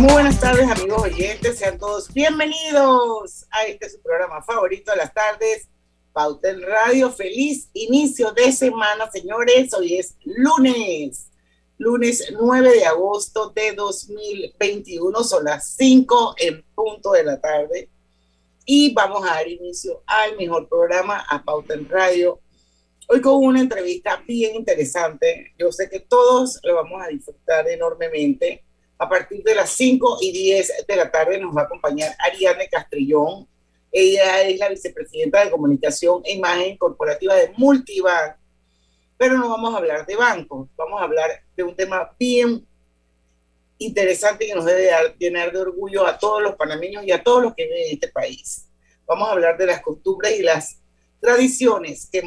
Muy buenas tardes, amigos oyentes. Sean todos bienvenidos a este su programa favorito de las tardes, Pauta en Radio. Feliz inicio de semana, señores. Hoy es lunes, lunes 9 de agosto de 2021. Son las 5 en punto de la tarde. Y vamos a dar inicio al mejor programa, a Pauta en Radio. Hoy con una entrevista bien interesante. Yo sé que todos lo vamos a disfrutar enormemente a partir de las 5 y 10 de la tarde nos va a acompañar Ariane Castrillón. Ella es la vicepresidenta de comunicación e imagen corporativa de Multibank. Pero no vamos a hablar de bancos, vamos a hablar de un tema bien interesante que nos debe dar, llenar de orgullo a todos los panameños y a todos los que viven en este país. Vamos a hablar de las costumbres y las tradiciones que,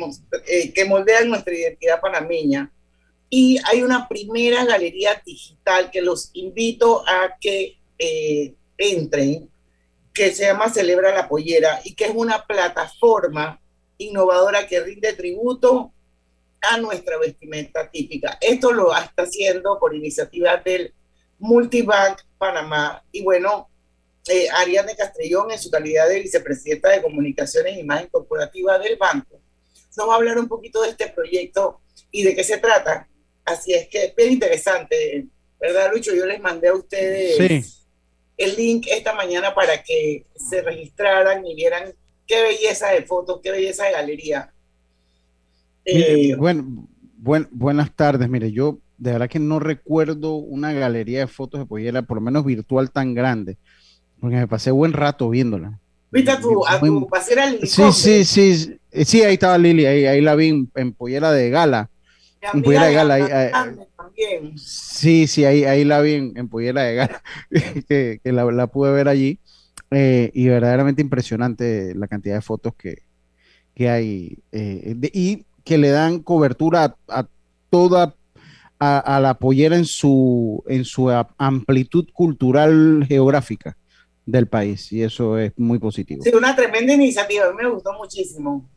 eh, que moldean nuestra identidad panameña y hay una primera galería digital que los invito a que eh, entren, que se llama Celebra la Pollera y que es una plataforma innovadora que rinde tributo a nuestra vestimenta típica. Esto lo está haciendo por iniciativa del Multibank Panamá. Y bueno, eh, Ariane Castrellón, en su calidad de vicepresidenta de Comunicaciones e Imagen Corporativa del banco, nos va a hablar un poquito de este proyecto y de qué se trata. Así es que es bien interesante, ¿verdad, Lucho? Yo les mandé a ustedes el link esta mañana para que se registraran y vieran qué belleza de fotos, qué belleza de galería. Eh, bueno, buenas tardes. Mire, yo de verdad que no recuerdo una galería de fotos de Pollera, por lo menos virtual, tan grande, porque me pasé buen rato viéndola. ¿Viste a tu, a tu pasera Sí, sí, sí, sí, ahí estaba Lili, ahí, ahí la vi en, en Pollera de Gala de Gala. Ahí, sí, sí, ahí, ahí la vi en, en Pollera de Gala, que, que la, la, pude ver allí. Eh, y verdaderamente impresionante la cantidad de fotos que, que hay eh, de, y que le dan cobertura a, a toda a, a, la pollera en su, en su amplitud cultural geográfica del país y eso es muy positivo. Sí, una tremenda iniciativa, a mí me gustó muchísimo.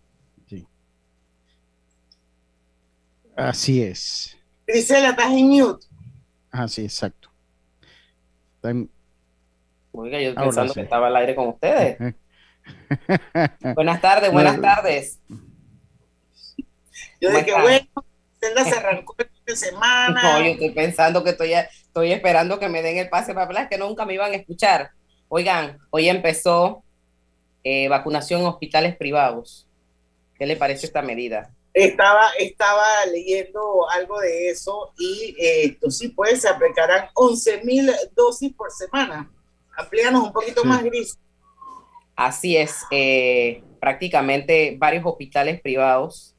Así es. Grisela, estás en mute. Ah, sí, exacto. Oiga, yo pensando que estaba al aire con ustedes. buenas tardes, buenas tardes. Yo dije, bueno, Zelda se arrancó el fin de semana. No, yo estoy pensando que estoy, estoy esperando que me den el pase para hablar, que nunca me iban a escuchar. Oigan, hoy empezó eh, vacunación en hospitales privados. ¿Qué le parece esta medida? Estaba, estaba leyendo algo de eso y esto sí, pues se aplicarán 11 mil dosis por semana. Amplíanos un poquito más, Gris. Así es, eh, prácticamente varios hospitales privados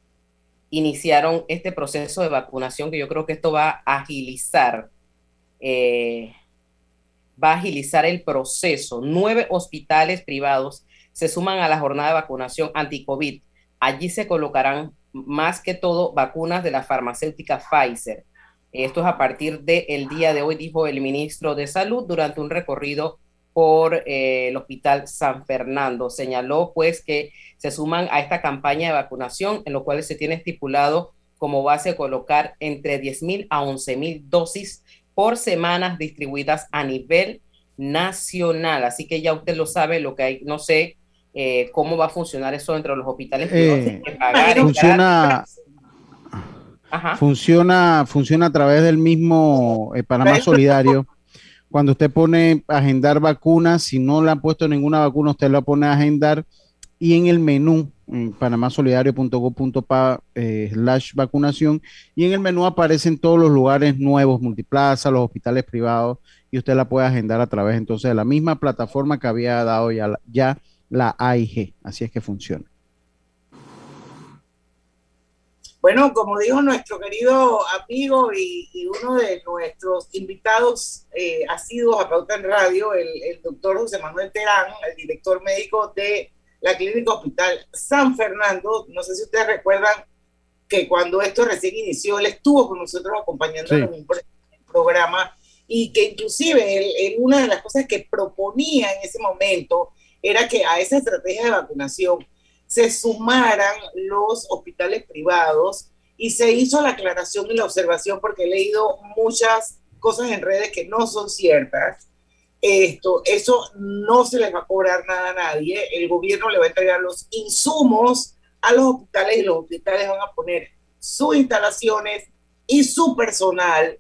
iniciaron este proceso de vacunación que yo creo que esto va a agilizar, eh, va a agilizar el proceso. Nueve hospitales privados se suman a la jornada de vacunación anti-COVID. Allí se colocarán más que todo vacunas de la farmacéutica Pfizer. Esto es a partir del día de hoy, dijo el ministro de Salud durante un recorrido por eh, el Hospital San Fernando. Señaló pues que se suman a esta campaña de vacunación, en lo cual se tiene estipulado como base colocar entre 10 mil a 11 mil dosis por semanas distribuidas a nivel nacional. Así que ya usted lo sabe, lo que hay, no sé eh, cómo va a funcionar eso dentro de los hospitales eh, funciona, funciona, funciona a través del mismo eh, Panamá Solidario. Cuando usted pone agendar vacunas, si no le han puesto ninguna vacuna, usted la pone a agendar y en el menú en panamasolidario.gov.pa eh, slash vacunación y en el menú aparecen todos los lugares nuevos, multiplaza, los hospitales privados y usted la puede agendar a través entonces de la misma plataforma que había dado ya, ya la AIG. Así es que funciona. Bueno, como dijo nuestro querido amigo y, uno de nuestros invitados eh, asiduos a Pauta en Radio, el, el, doctor José Manuel Terán, el director médico de la Clínica Hospital San Fernando. No sé si ustedes recuerdan que cuando esto recién inició, él estuvo con nosotros acompañándonos en un programa y que inclusive una de las cosas que proponía en ese momento era que a esa estrategia de vacunación se sumaran los hospitales privados y se hizo la aclaración y la observación porque he leído muchas cosas en redes que no son ciertas. Esto, eso no se les va a cobrar nada a nadie. El gobierno le va a entregar los insumos a los hospitales y los hospitales van a poner sus instalaciones y su personal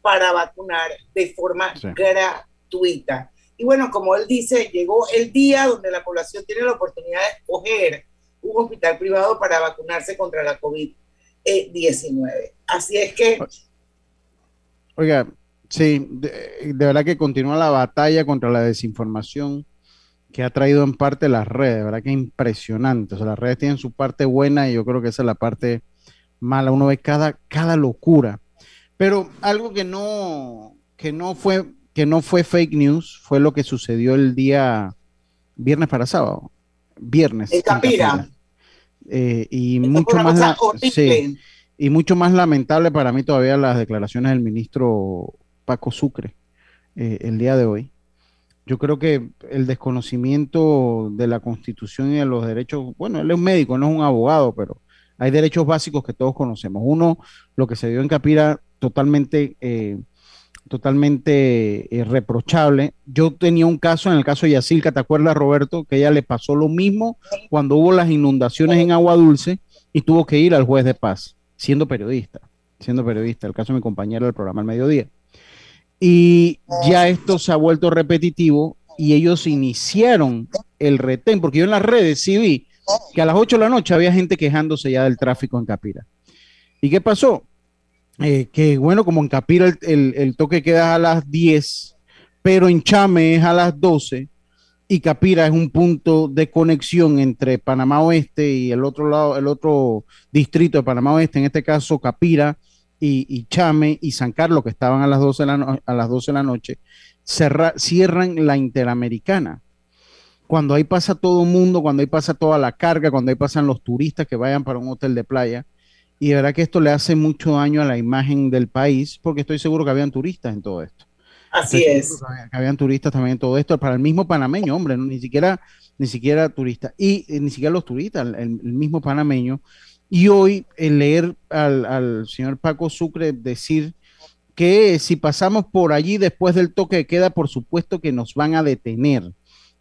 para vacunar de forma gratuita. Y bueno, como él dice, llegó el día donde la población tiene la oportunidad de escoger un hospital privado para vacunarse contra la COVID-19. Así es que... Oiga, sí, de, verdad que continúa la batalla contra la desinformación que ha traído en parte las redes, de verdad que impresionante. O sea, las redes tienen su parte buena y yo creo que esa es la parte mala. Uno ve cada, cada locura. Pero algo que no, que no fue que no fue fake news fue lo que sucedió el día viernes para sábado. Viernes. En Capira. Eh, y mucho más y mucho más lamentable para mí todavía las declaraciones del ministro Paco Sucre eh, el día de hoy. Yo creo que el desconocimiento de la constitución y de los derechos, bueno, él es un médico, no es un abogado, pero hay derechos básicos que todos conocemos. Uno, lo que se dio en Capira, totalmente eh, totalmente eh, reprochable. Yo tenía un caso, en el caso de Yacilca, ¿te acuerdas, Roberto? Que ella le pasó lo mismo cuando hubo las inundaciones en Agua Dulce y tuvo que ir al juez de paz, siendo periodista, siendo periodista, el caso de mi compañero del programa al mediodía. Y ya esto se ha vuelto repetitivo y ellos iniciaron el retén, porque yo en las redes sí vi que a las 8 de la noche había gente quejándose ya del tráfico en Capira. ¿Y qué pasó? Eh, que bueno, como en Capira el, toque queda a las 10, pero en Chame es a las 12 y Capira es un punto de conexión entre Panamá Oeste y el otro lado, el otro distrito de Panamá Oeste, en este caso Capira y, Chame y San Carlos, que estaban a las 12 de la, a las 12 de la noche, cierran la Interamericana. Cuando ahí pasa todo el mundo, cuando ahí pasa toda la carga, cuando ahí pasan los turistas que vayan para un hotel de playa, y de verdad que esto le hace mucho daño a la imagen del país, porque estoy seguro que habían turistas en todo esto. Así es. Que habían turistas también en todo esto, para el mismo panameño, hombre, ni siquiera, ni siquiera turistas, y eh, ni siquiera los turistas, el, mismo panameño. Y hoy el leer al, al, señor Paco Sucre decir que si pasamos por allí después del toque de queda, por supuesto que nos van a detener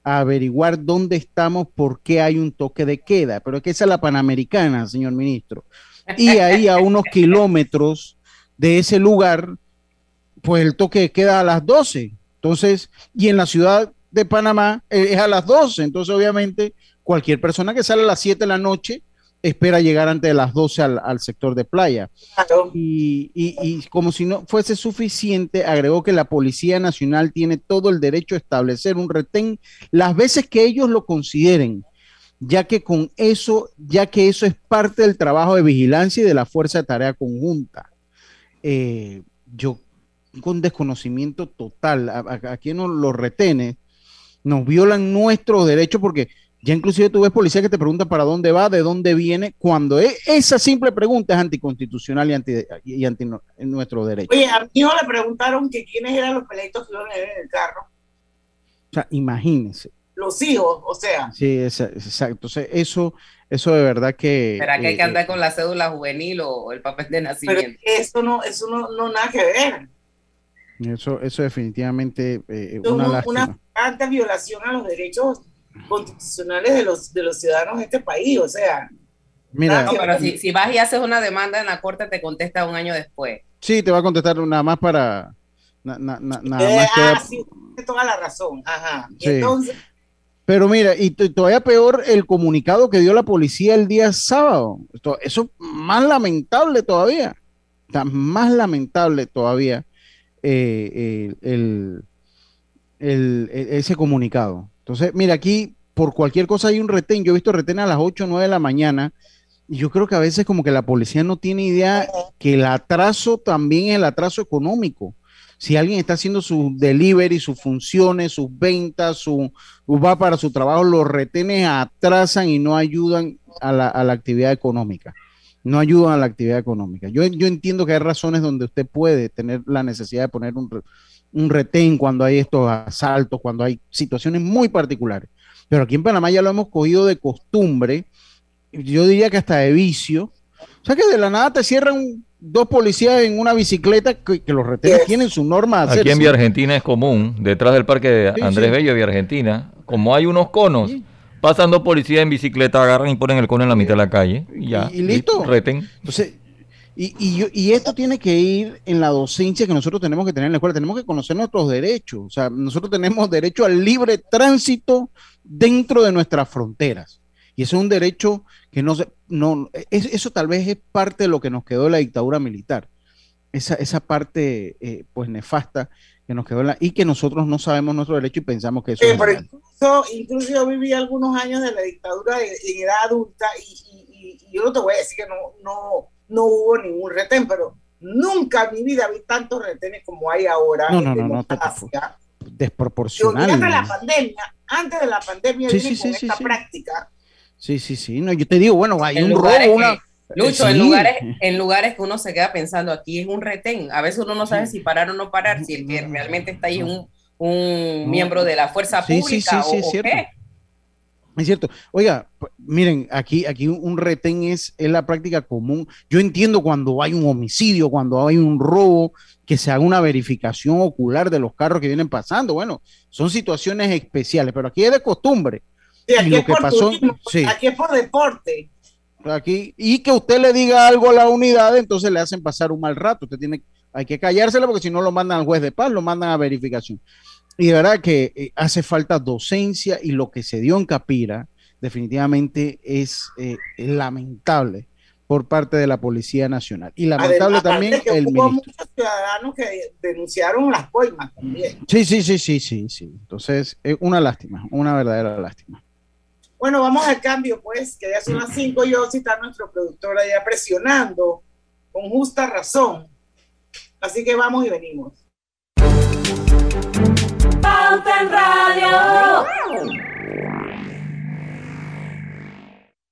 a averiguar dónde estamos, por qué hay un toque de queda. Pero es que esa es la panamericana, señor ministro y ahí a unos kilómetros de ese lugar, pues el toque queda a las 12. Entonces, y en la ciudad de Panamá eh, es a las 12. Entonces, obviamente, cualquier persona que sale a las 7 de la noche espera llegar antes de las 12 al, sector de playa. Y, y, como si no fuese suficiente, agregó que la Policía Nacional tiene todo el derecho a establecer un retén las veces que ellos lo consideren ya que con eso, ya que eso es parte del trabajo de vigilancia y de la fuerza de tarea conjunta. Eh, yo con desconocimiento total, a, quien nos lo retene, nos violan nuestros derechos porque ya inclusive tú ves policía que te pregunta para dónde va, de dónde viene, cuando e, esa simple pregunta es anticonstitucional y anti, y anti nuestro derecho. Oye, a mí le preguntaron que quiénes eran los peleitos que iban en el carro. O sea, imagínense los hijos, o sea. Sí, exacto. Entonces, eso, eso de verdad que... ¿Será que hay que eh, andar eh, con la cédula juvenil o el papel de nacimiento? Pero eso no, eso no, no nada que ver. Eso, eso definitivamente eh, una, una alta violación a los derechos constitucionales de los, de los ciudadanos de este país, o sea. Mira, pero si, si, vas y haces una demanda en la corte, te contesta un año después. Sí, te va a contestar nada más para. nada más que... Ah, sí, toda la razón. Ajá. entonces, Pero mira, y todavía peor el comunicado que dio la policía el día sábado. eso es más lamentable todavía. Está más lamentable todavía eh, el, ese comunicado. Entonces, mira, aquí por cualquier cosa hay un retén. Yo he visto retén a las 8 o 9 de la mañana. Y yo creo que a veces como que la policía no tiene idea que el atraso también es el atraso económico si alguien está haciendo su delivery, sus funciones, sus ventas, su, va para su trabajo, los retenes atrasan y no ayudan a la, actividad económica. No ayudan a la actividad económica. Yo, yo, entiendo que hay razones donde usted puede tener la necesidad de poner un, un retén cuando hay estos asaltos, cuando hay situaciones muy particulares. Pero aquí en Panamá ya lo hemos cogido de costumbre, yo diría que hasta de vicio. O sea que de la nada te cierran dos policías en una bicicleta que, los retenes tienen su norma. Aquí en Vía Argentina es común, detrás del parque de Andrés Bello de Vía Argentina, como hay unos conos, pasan dos policías en bicicleta, agarran y ponen el cono en la mitad de la calle y ya. Y, listo. Reten. Entonces, y, y, esto tiene que ir en la docencia que nosotros tenemos que tener en la escuela. Tenemos que conocer nuestros derechos. O sea, nosotros tenemos derecho al libre tránsito dentro de nuestras fronteras. Y eso es un derecho que no, no eso tal vez es parte de lo que nos quedó de la dictadura militar. Esa, esa parte eh, pues nefasta que nos quedó la, y que nosotros no sabemos nuestro derecho y pensamos que eso es pero incluso, incluso, yo viví algunos años de la dictadura en edad adulta y, y, yo no te voy a decir que no, no, no hubo ningún retén, pero nunca en mi vida vi tantos retenes como hay ahora. No, no, no, no, desproporcional. antes de la pandemia, antes de la pandemia, sí, sí, esta práctica Sí, sí, sí. No, yo te digo, bueno, hay un robo, una. Lucho, en, lugares, en lugares que uno se queda pensando, aquí es un retén. A veces uno no sabe si parar o no parar, si el que realmente está ahí es un, un miembro de la fuerza pública o, es cierto. qué. Es cierto. Oiga, miren, aquí, aquí un retén es, es la práctica común. Yo entiendo cuando hay un homicidio, cuando hay un robo, que se haga una verificación ocular de los carros que vienen pasando. Bueno, son situaciones especiales, pero aquí es de costumbre aquí, es por pasó, aquí es por deporte. Aquí, y que usted le diga algo a la unidad, entonces le hacen pasar un mal rato. Usted tiene, hay que callársela porque si no lo mandan al juez de paz, lo mandan a verificación. Y de verdad que eh, hace falta docencia y lo que se dio en Capira definitivamente es eh, lamentable por parte de la Policía Nacional. Y lamentable también el ministro. muchos ciudadanos que denunciaron las coimas también. Sí, sí, sí, sí, sí, sí. Entonces, es una lástima, una verdadera lástima. Bueno, vamos al cambio, pues, que ya son las 5 y hoy está nuestro productor allá presionando con justa razón. Así que vamos y venimos. Pauta en Radio.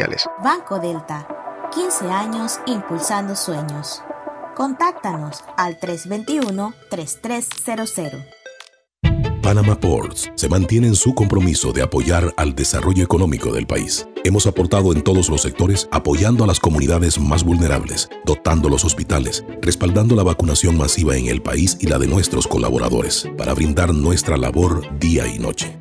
sociales Banco Delta, 15 años impulsando sueños. Contáctanos al 321-3300. Panama Ports se mantiene en su compromiso de apoyar al desarrollo económico del país Hemos aportado en todos los sectores apoyando a las comunidades más vulnerables, dotando los hospitales, respaldando la vacunación masiva en el país y la de nuestros colaboradores, para brindar nuestra labor día y noche.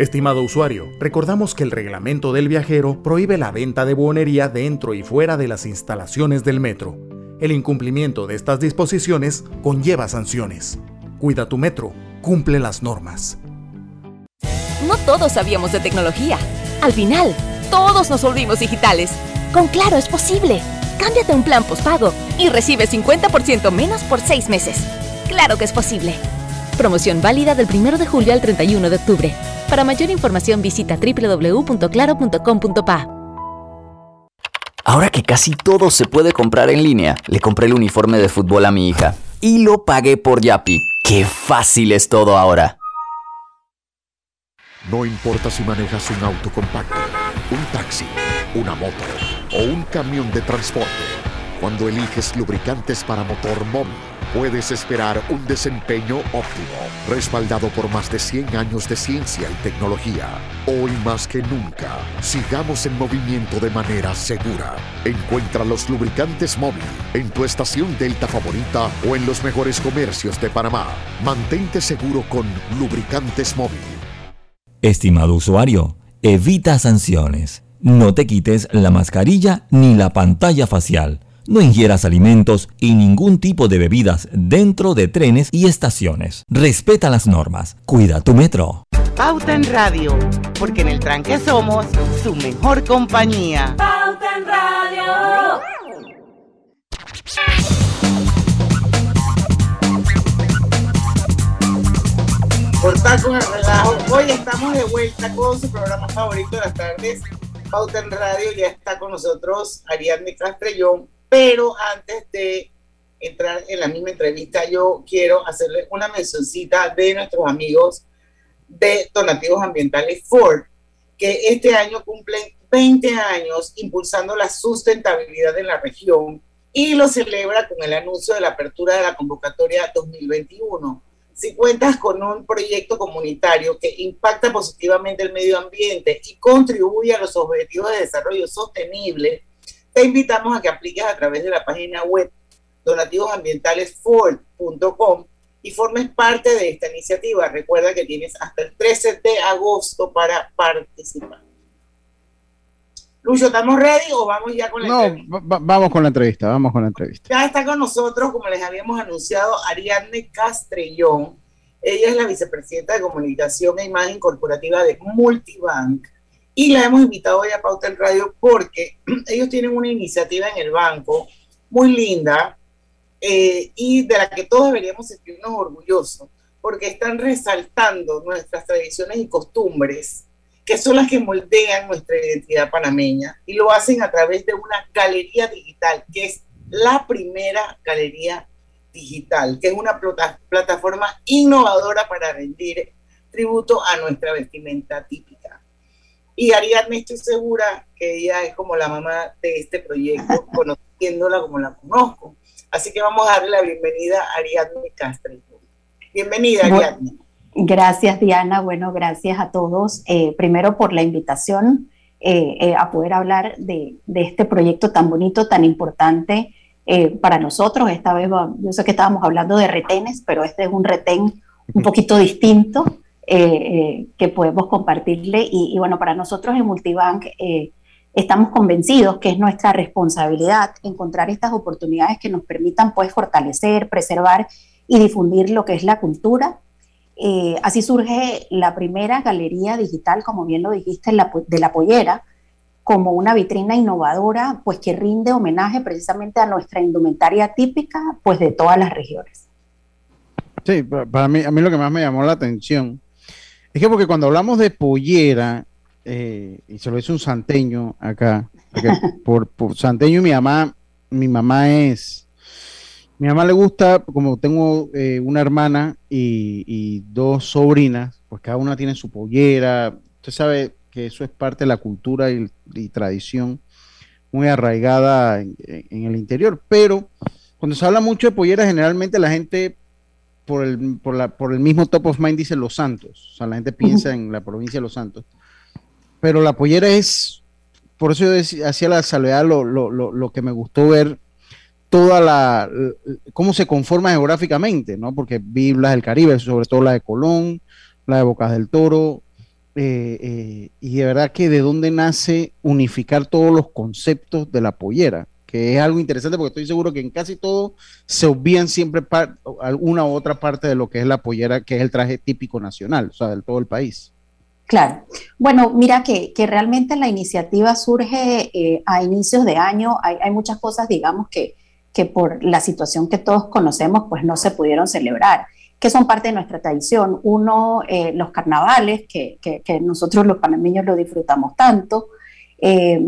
Estimado usuario, recordamos que el reglamento del viajero prohíbe la venta de buonería dentro y fuera de las instalaciones del metro. El incumplimiento de estas disposiciones conlleva sanciones. Cuida tu metro, cumple las normas. No todos sabíamos de tecnología. Al final, todos nos volvimos digitales. Con Claro es posible. Cámbiate un plan postpago y recibe 50% menos por 6 meses. Claro que es posible. Promoción válida del 1 de julio al 31 de octubre. Para mayor información visita www.claro.com.pa. Ahora que casi todo se puede comprar en línea, le compré el uniforme de fútbol a mi hija y lo pagué por Yapi. ¡Qué fácil es todo ahora! No importa si manejas un auto compacto, un taxi, una moto o un camión de transporte, cuando eliges lubricantes para motor móvil, puedes esperar un desempeño óptimo, respaldado por más de 100 años de ciencia y tecnología. Hoy más que nunca, sigamos en movimiento de manera segura. Encuentra los lubricantes móvil en tu estación Delta favorita o en los mejores comercios de Panamá. Mantente seguro con lubricantes móvil. Estimado usuario, evita sanciones. No te quites la mascarilla ni la pantalla facial. No ingieras alimentos y ningún tipo de bebidas dentro de trenes y estaciones. Respeta las normas. Cuida tu metro. Pauta en Radio, porque en el tranque somos su mejor compañía. Pauta en Radio. Cortar con el relajo. Hoy estamos de vuelta con su programa favorito de las tardes, Pauta en Radio. Ya está con nosotros Ariadne Castrellón. Pero antes de entrar en la misma entrevista, yo quiero hacerle una mencioncita de nuestros amigos de Donativos Ambientales Ford, que este año cumplen 20 años impulsando la sustentabilidad en la región y lo celebra con el anuncio de la apertura de la convocatoria 2021 si cuentas con un proyecto comunitario que impacta positivamente el medio ambiente y contribuye a los objetivos de desarrollo sostenible, te invitamos a que apliques a través de la página web donativosambientalesford.com y formes parte de esta iniciativa. Recuerda que tienes hasta el 13 de agosto para participar. Lucho, ¿estamos ready o vamos ya con la no, vamos con la entrevista, vamos con la entrevista. Ya está con nosotros, como les habíamos anunciado, Ariadne Castrellón. Ella es la vicepresidenta de Comunicación e Imagen Corporativa de Multibank. Y la hemos invitado hoy a Pauta en Radio porque ellos tienen una iniciativa en el banco muy linda eh, y de la que todos deberíamos sentirnos orgullosos, porque están resaltando nuestras tradiciones y costumbres que son las que moldean nuestra identidad panameña y lo hacen a través de una galería digital, que es la primera galería digital, que es una plataforma innovadora para rendir tributo a nuestra vestimenta típica. Y Ariadne, estoy segura que ella es como la mamá de este proyecto, conociéndola como la conozco. Así que vamos a darle la bienvenida a Ariadne Castro. Bienvenida, Ariadne. Gracias, Diana. Bueno, gracias a todos. Eh, primero por la invitación eh, eh, a poder hablar de, este proyecto tan bonito, tan importante para nosotros. Esta vez, yo sé que estábamos hablando de retenes, pero este es un retén un poquito distinto que podemos compartirle. Y, y, bueno, para nosotros en Multibank estamos convencidos que es nuestra responsabilidad encontrar estas oportunidades que nos permitan pues fortalecer, preservar y difundir lo que es la cultura eh, así surge la primera galería digital, como bien lo dijiste, de la pollera, como una vitrina innovadora, pues que rinde homenaje precisamente a nuestra indumentaria típica, pues de todas las regiones. Sí, para mí, a mí lo que más me llamó la atención es que porque cuando hablamos de pollera, eh, y se lo dice un santeño acá, por, por santeño mi mamá, mi mamá es mi mamá le gusta, como tengo eh, una hermana y, dos sobrinas, pues cada una tiene su pollera. Usted sabe que eso es parte de la cultura y, tradición muy arraigada en, el interior. Pero cuando se habla mucho de pollera, generalmente la gente por el, por, la, por el mismo top of mind dice Los Santos. O sea, la gente piensa en la provincia de Los Santos. Pero la pollera es, por eso yo hacía la salvedad, lo, lo, lo, lo que me gustó ver toda la, cómo se conforma geográficamente, ¿no? Porque vi las del Caribe, sobre todo la de Colón, la de Bocas del Toro, eh, eh, y de verdad que de dónde nace unificar todos los conceptos de la pollera, que es algo interesante porque estoy seguro que en casi todo se obvían siempre alguna u otra parte de lo que es la pollera, que es el traje típico nacional, o sea, del todo el país. Claro. Bueno, mira que, realmente la iniciativa surge eh, a inicios de año. Hay, hay, muchas cosas, digamos, que, que por la situación que todos conocemos, pues no se pudieron celebrar, que son parte de nuestra tradición. Uno, eh, los carnavales, que, nosotros los panameños lo disfrutamos tanto. Eh,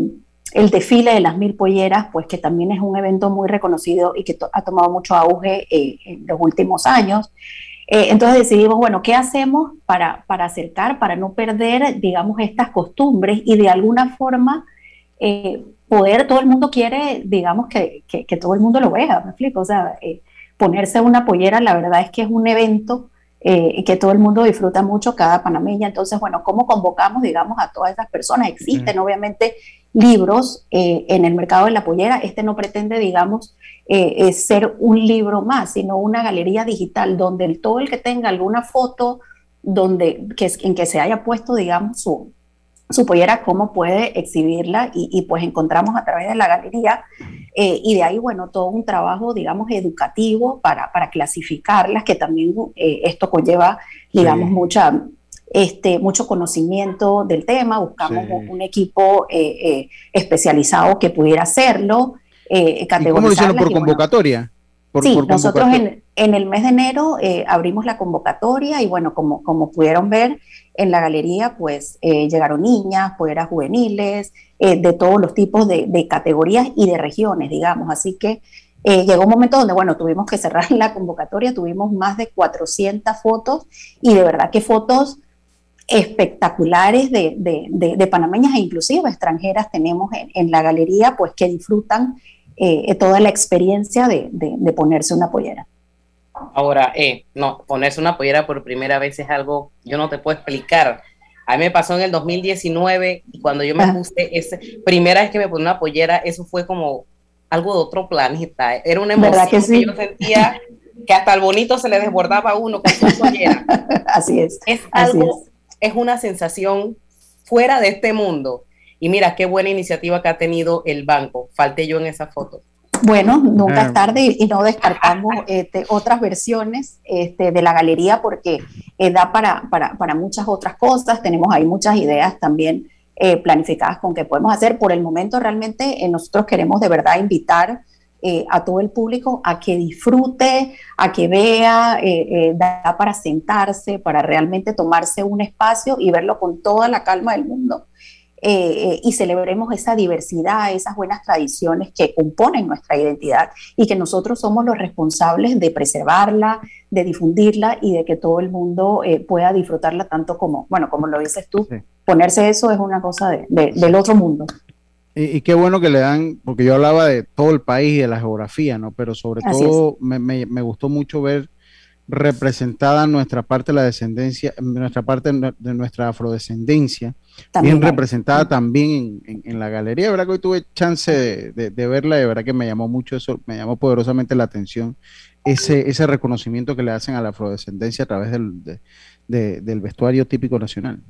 el desfile de las mil polleras, pues que también es un evento muy reconocido y que ha tomado mucho auge eh, en los últimos años. Eh, entonces decidimos, bueno, ¿qué hacemos para, para acercar, para no perder, digamos, estas costumbres y de alguna forma eh, poder, todo el mundo quiere, digamos, que, que, todo el mundo lo vea, me explico, o sea, ponerse una pollera, la verdad es que es un evento que todo el mundo disfruta mucho, cada panameña. Entonces, bueno, ¿cómo convocamos, digamos, a todas esas personas? Existen, obviamente, libros eh, en el mercado de la pollera. Este no pretende, digamos, eh, ser un libro más, sino una galería digital donde el, todo el que tenga alguna foto donde, que, en que se haya puesto, digamos, su, su pollera, cómo puede exhibirla y, pues encontramos a través de la galería eh, y de ahí, bueno, todo un trabajo, digamos, educativo para, para clasificarlas, que también esto conlleva, digamos, mucha este, mucho conocimiento del tema, buscamos un, equipo eh, eh, especializado que pudiera hacerlo. Eh, ¿Cómo lo hicieron por convocatoria? sí, nosotros en, en, el mes de enero eh, abrimos la convocatoria y bueno, como, como pudieron ver en la galería, pues llegaron niñas, polleras juveniles, de todos los tipos de, de, categorías y de regiones, digamos. Así que llegó un momento donde, bueno, tuvimos que cerrar la convocatoria, tuvimos más de 400 fotos y de verdad que fotos espectaculares de, de, panameñas e inclusive extranjeras tenemos en, la galería, pues que disfrutan eh, toda la experiencia de, ponerse una pollera. Ahora, eh, no, ponerse una pollera por primera vez es algo, yo no te puedo explicar. A mí me pasó en el 2019 y cuando yo me puse, esa primera vez que me puse una pollera, eso fue como algo de otro planeta. Era una emoción que, yo sentía que hasta el bonito se le desbordaba a uno con su pollera. Así es. Es algo es una sensación fuera de este mundo. Y mira, qué buena iniciativa que ha tenido el banco. Falté yo en esa foto. Bueno, nunca es ah. tarde y, no descartamos este, otras versiones este, de la galería porque eh, da para, para, muchas otras cosas. Tenemos ahí muchas ideas también eh, planificadas con que podemos hacer. Por el momento realmente eh, nosotros queremos de verdad invitar eh, a todo el público a que disfrute, a que vea, eh, eh, da para sentarse, para realmente tomarse un espacio y verlo con toda la calma del mundo. y celebremos esa diversidad, esas buenas tradiciones que componen nuestra identidad y que nosotros somos los responsables de preservarla, de difundirla y de que todo el mundo pueda disfrutarla tanto como, bueno, como lo dices tú, ponerse eso es una cosa del otro mundo. Y, qué bueno que le dan, porque yo hablaba de todo el país y de la geografía, ¿no? Pero sobre todo me, me, gustó mucho ver representada nuestra parte de la descendencia, nuestra parte de nuestra afrodescendencia, bien representada también en, en, la galería. verdad que hoy tuve chance de, de, verla, de verdad que me llamó mucho eso, me llamó poderosamente la atención ese, ese reconocimiento que le hacen a la afrodescendencia a través del, del vestuario típico nacional.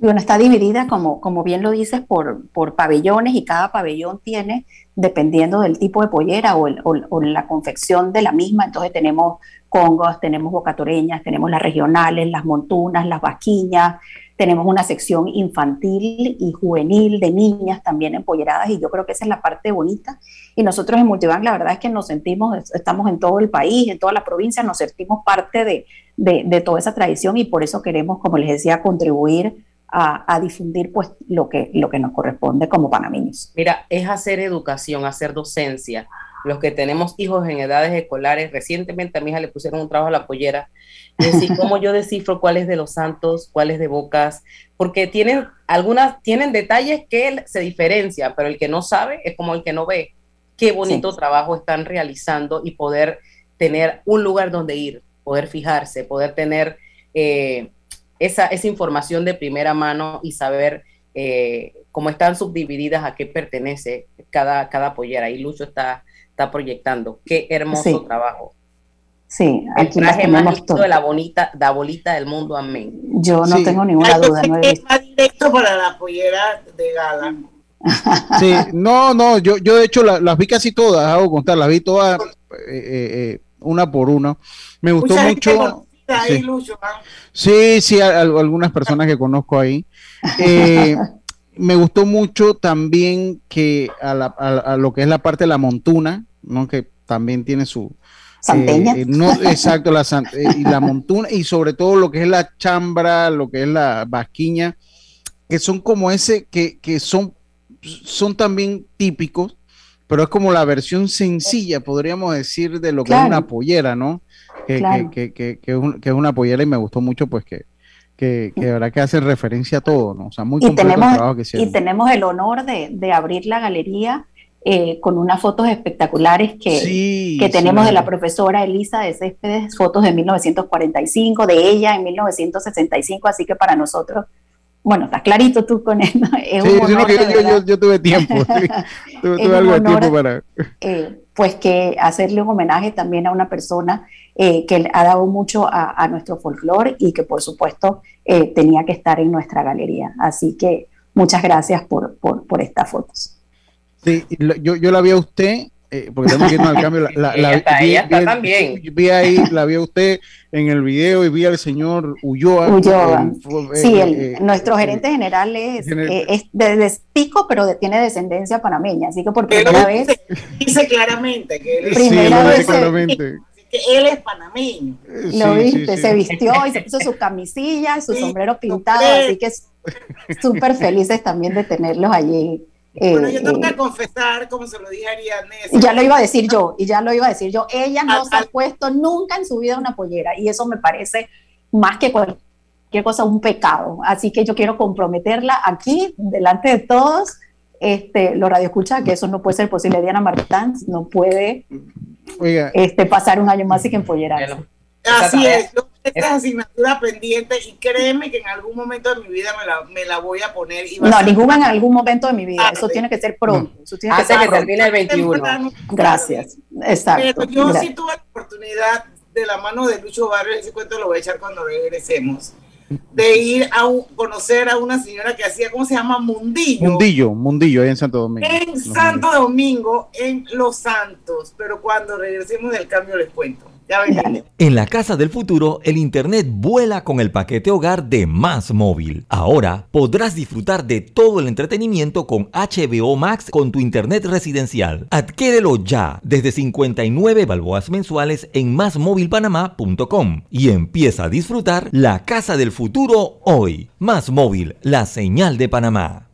Bueno, está dividida, como, como bien lo dices, por, por pabellones y cada pabellón tiene, dependiendo del tipo de pollera o, o, la confección de la misma, entonces tenemos congos, tenemos bocatoreñas, tenemos las regionales, las montunas, las vaquiñas, tenemos una sección infantil y juvenil de niñas también empolleradas y yo creo que esa es la parte bonita. Y nosotros en Multibank la verdad es que nos sentimos, estamos en todo el país, en todas las provincias, nos sentimos parte de, de toda esa tradición y por eso queremos, como les decía, contribuir a, difundir pues lo que, lo que nos corresponde como panameños. Mira, es hacer educación, hacer docencia. Los que tenemos hijos en edades escolares, recientemente a mi hija le pusieron un trabajo a la pollera, y decir cómo yo descifro cuál es de los santos, cuál es de bocas, porque tienen algunas, tienen detalles que se diferencian, pero el que no sabe es como el que no ve. Qué bonito trabajo están realizando y poder tener un lugar donde ir, poder fijarse, poder tener eh, esa, esa información de primera mano y saber eh, cómo están subdivididas, a qué pertenece cada, cada pollera. Y Lucho está, está proyectando. Qué hermoso trabajo. Sí, aquí el traje más de la bonita, la bolita del mundo, amén. Yo no tengo ninguna duda. No es directo para la pollera de gala. Sí, no, no, yo, yo de hecho las vi casi todas, hago contar, las vi todas eh, eh, una por una. Me gustó mucho. Sí, sí, algunas personas que conozco ahí. Eh, me gustó mucho también que a, lo que es la parte de la montuna, ¿no? que también tiene su... Eh, no, exacto, la, eh, y la montuna y sobre todo lo que es la chambra, lo que es la vasquiña, que son como ese, que, que son son también típicos, pero es como la versión sencilla, podríamos decir, de lo que es una pollera, ¿no? Que, que, que, que, es una pollera y me gustó mucho, pues que, que, que verdad que hace referencia a todo, ¿no? O sea, muy completo tenemos, el trabajo que hicieron. Y tenemos el honor de, de abrir la galería eh, con unas fotos espectaculares que, que tenemos de la profesora Elisa de Céspedes, fotos de 1945, de ella en 1965, así que para nosotros, bueno, está clarito tú con él, Es sí, un yo, yo, tuve tiempo, tuve, algo de tiempo para... Eh, pues que hacerle un homenaje también a una persona eh, que ha dado mucho a, nuestro folclore y que por supuesto tenía que estar en nuestra galería. Así que muchas gracias por, por, por estas fotos. Sí, yo, yo la vi a usted, eh, porque tenemos que irnos al cambio. La, la, está, vi, está también. Vi ahí, la vi a usted en el video y vi al señor Ulloa. Ulloa. sí, eh, nuestro gerente general es, eh, es de, de, Pico, pero tiene descendencia panameña, así que por primera vez. Dice claramente que él, primera vez claramente. que él es panameño. Lo viste, se vistió y se puso su camisilla, su sombrero pintado, así que súper felices también de tenerlos allí bueno, yo tengo que eh, confesar, como se lo dije a Ariadne. Ya lo iba a decir yo, y ya lo iba a decir yo. Ella no se ha puesto nunca en su vida una pollera, y eso me parece más que cualquier cosa un pecado. Así que yo quiero comprometerla aquí, delante de todos. Este, lo radio escucha que eso no puede ser posible. Diana Martán no puede Este, pasar un año más y que empollerarse. Así es, yo esta asignatura pendiente y créeme que en algún momento de mi vida me la, me la voy a poner. Y no, ningún en algún momento de mi vida, eso tiene que ser pronto. Eso tiene que ser que termine el 21. Gracias, exacto. Pero yo sí tuve la oportunidad de la mano de Lucho Barrio, ese cuento lo voy a echar cuando regresemos, de ir a conocer a una señora que hacía, ¿cómo se llama? Mundillo. Mundillo, Mundillo, ahí en Santo Domingo. En Santo Domingo, en Los Santos, pero cuando regresemos del cambio les cuento. En la casa del futuro, el Internet vuela con el paquete hogar de Más Móvil. Ahora podrás disfrutar de todo el entretenimiento con HBO Max con tu Internet residencial. Adquiérelo ya desde 59 balboas mensuales en másmóvilpanamá.com y empieza a disfrutar la casa del futuro hoy. Más Móvil, la señal de Panamá.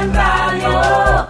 En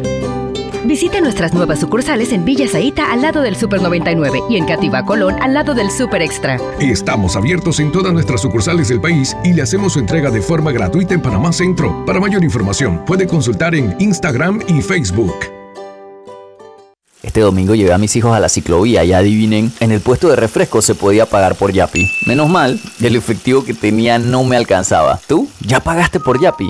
Visite nuestras nuevas sucursales en Villa Zaita al lado del Super 99 y en Cativa Colón al lado del Super Extra. Estamos abiertos en todas nuestras sucursales del país y le hacemos su entrega de forma gratuita en Panamá Centro. Para mayor información, puede consultar en Instagram y Facebook. Este domingo llevé a mis hijos a la ciclovía y adivinen, en el puesto de refresco se podía pagar por Yapi. Menos mal, el efectivo que tenía no me alcanzaba. ¿Tú? ¿Ya pagaste por Yapi?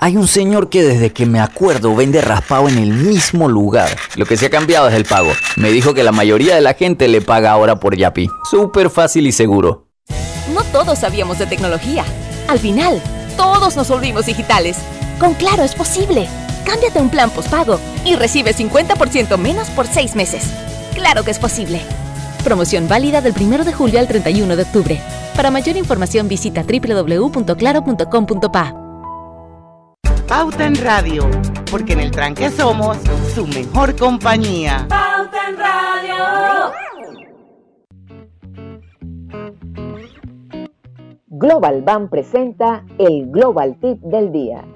Hay un señor que desde que me acuerdo vende raspado en el mismo lugar. Lo que se ha cambiado es el pago. Me dijo que la mayoría de la gente le paga ahora por Yapi. Súper fácil y seguro. No todos sabíamos de tecnología. Al final, todos nos volvimos digitales. Con Claro es posible. Cámbiate un plan postpago y recibe 50% menos por seis meses. Claro que es posible. Promoción válida del 1 de julio al 31 de octubre. Para mayor información visita www.claro.com.pa. Pauta en Radio, porque en el tranque somos su mejor compañía. Pauta en Radio. Global Bank presenta el Global Tip del día.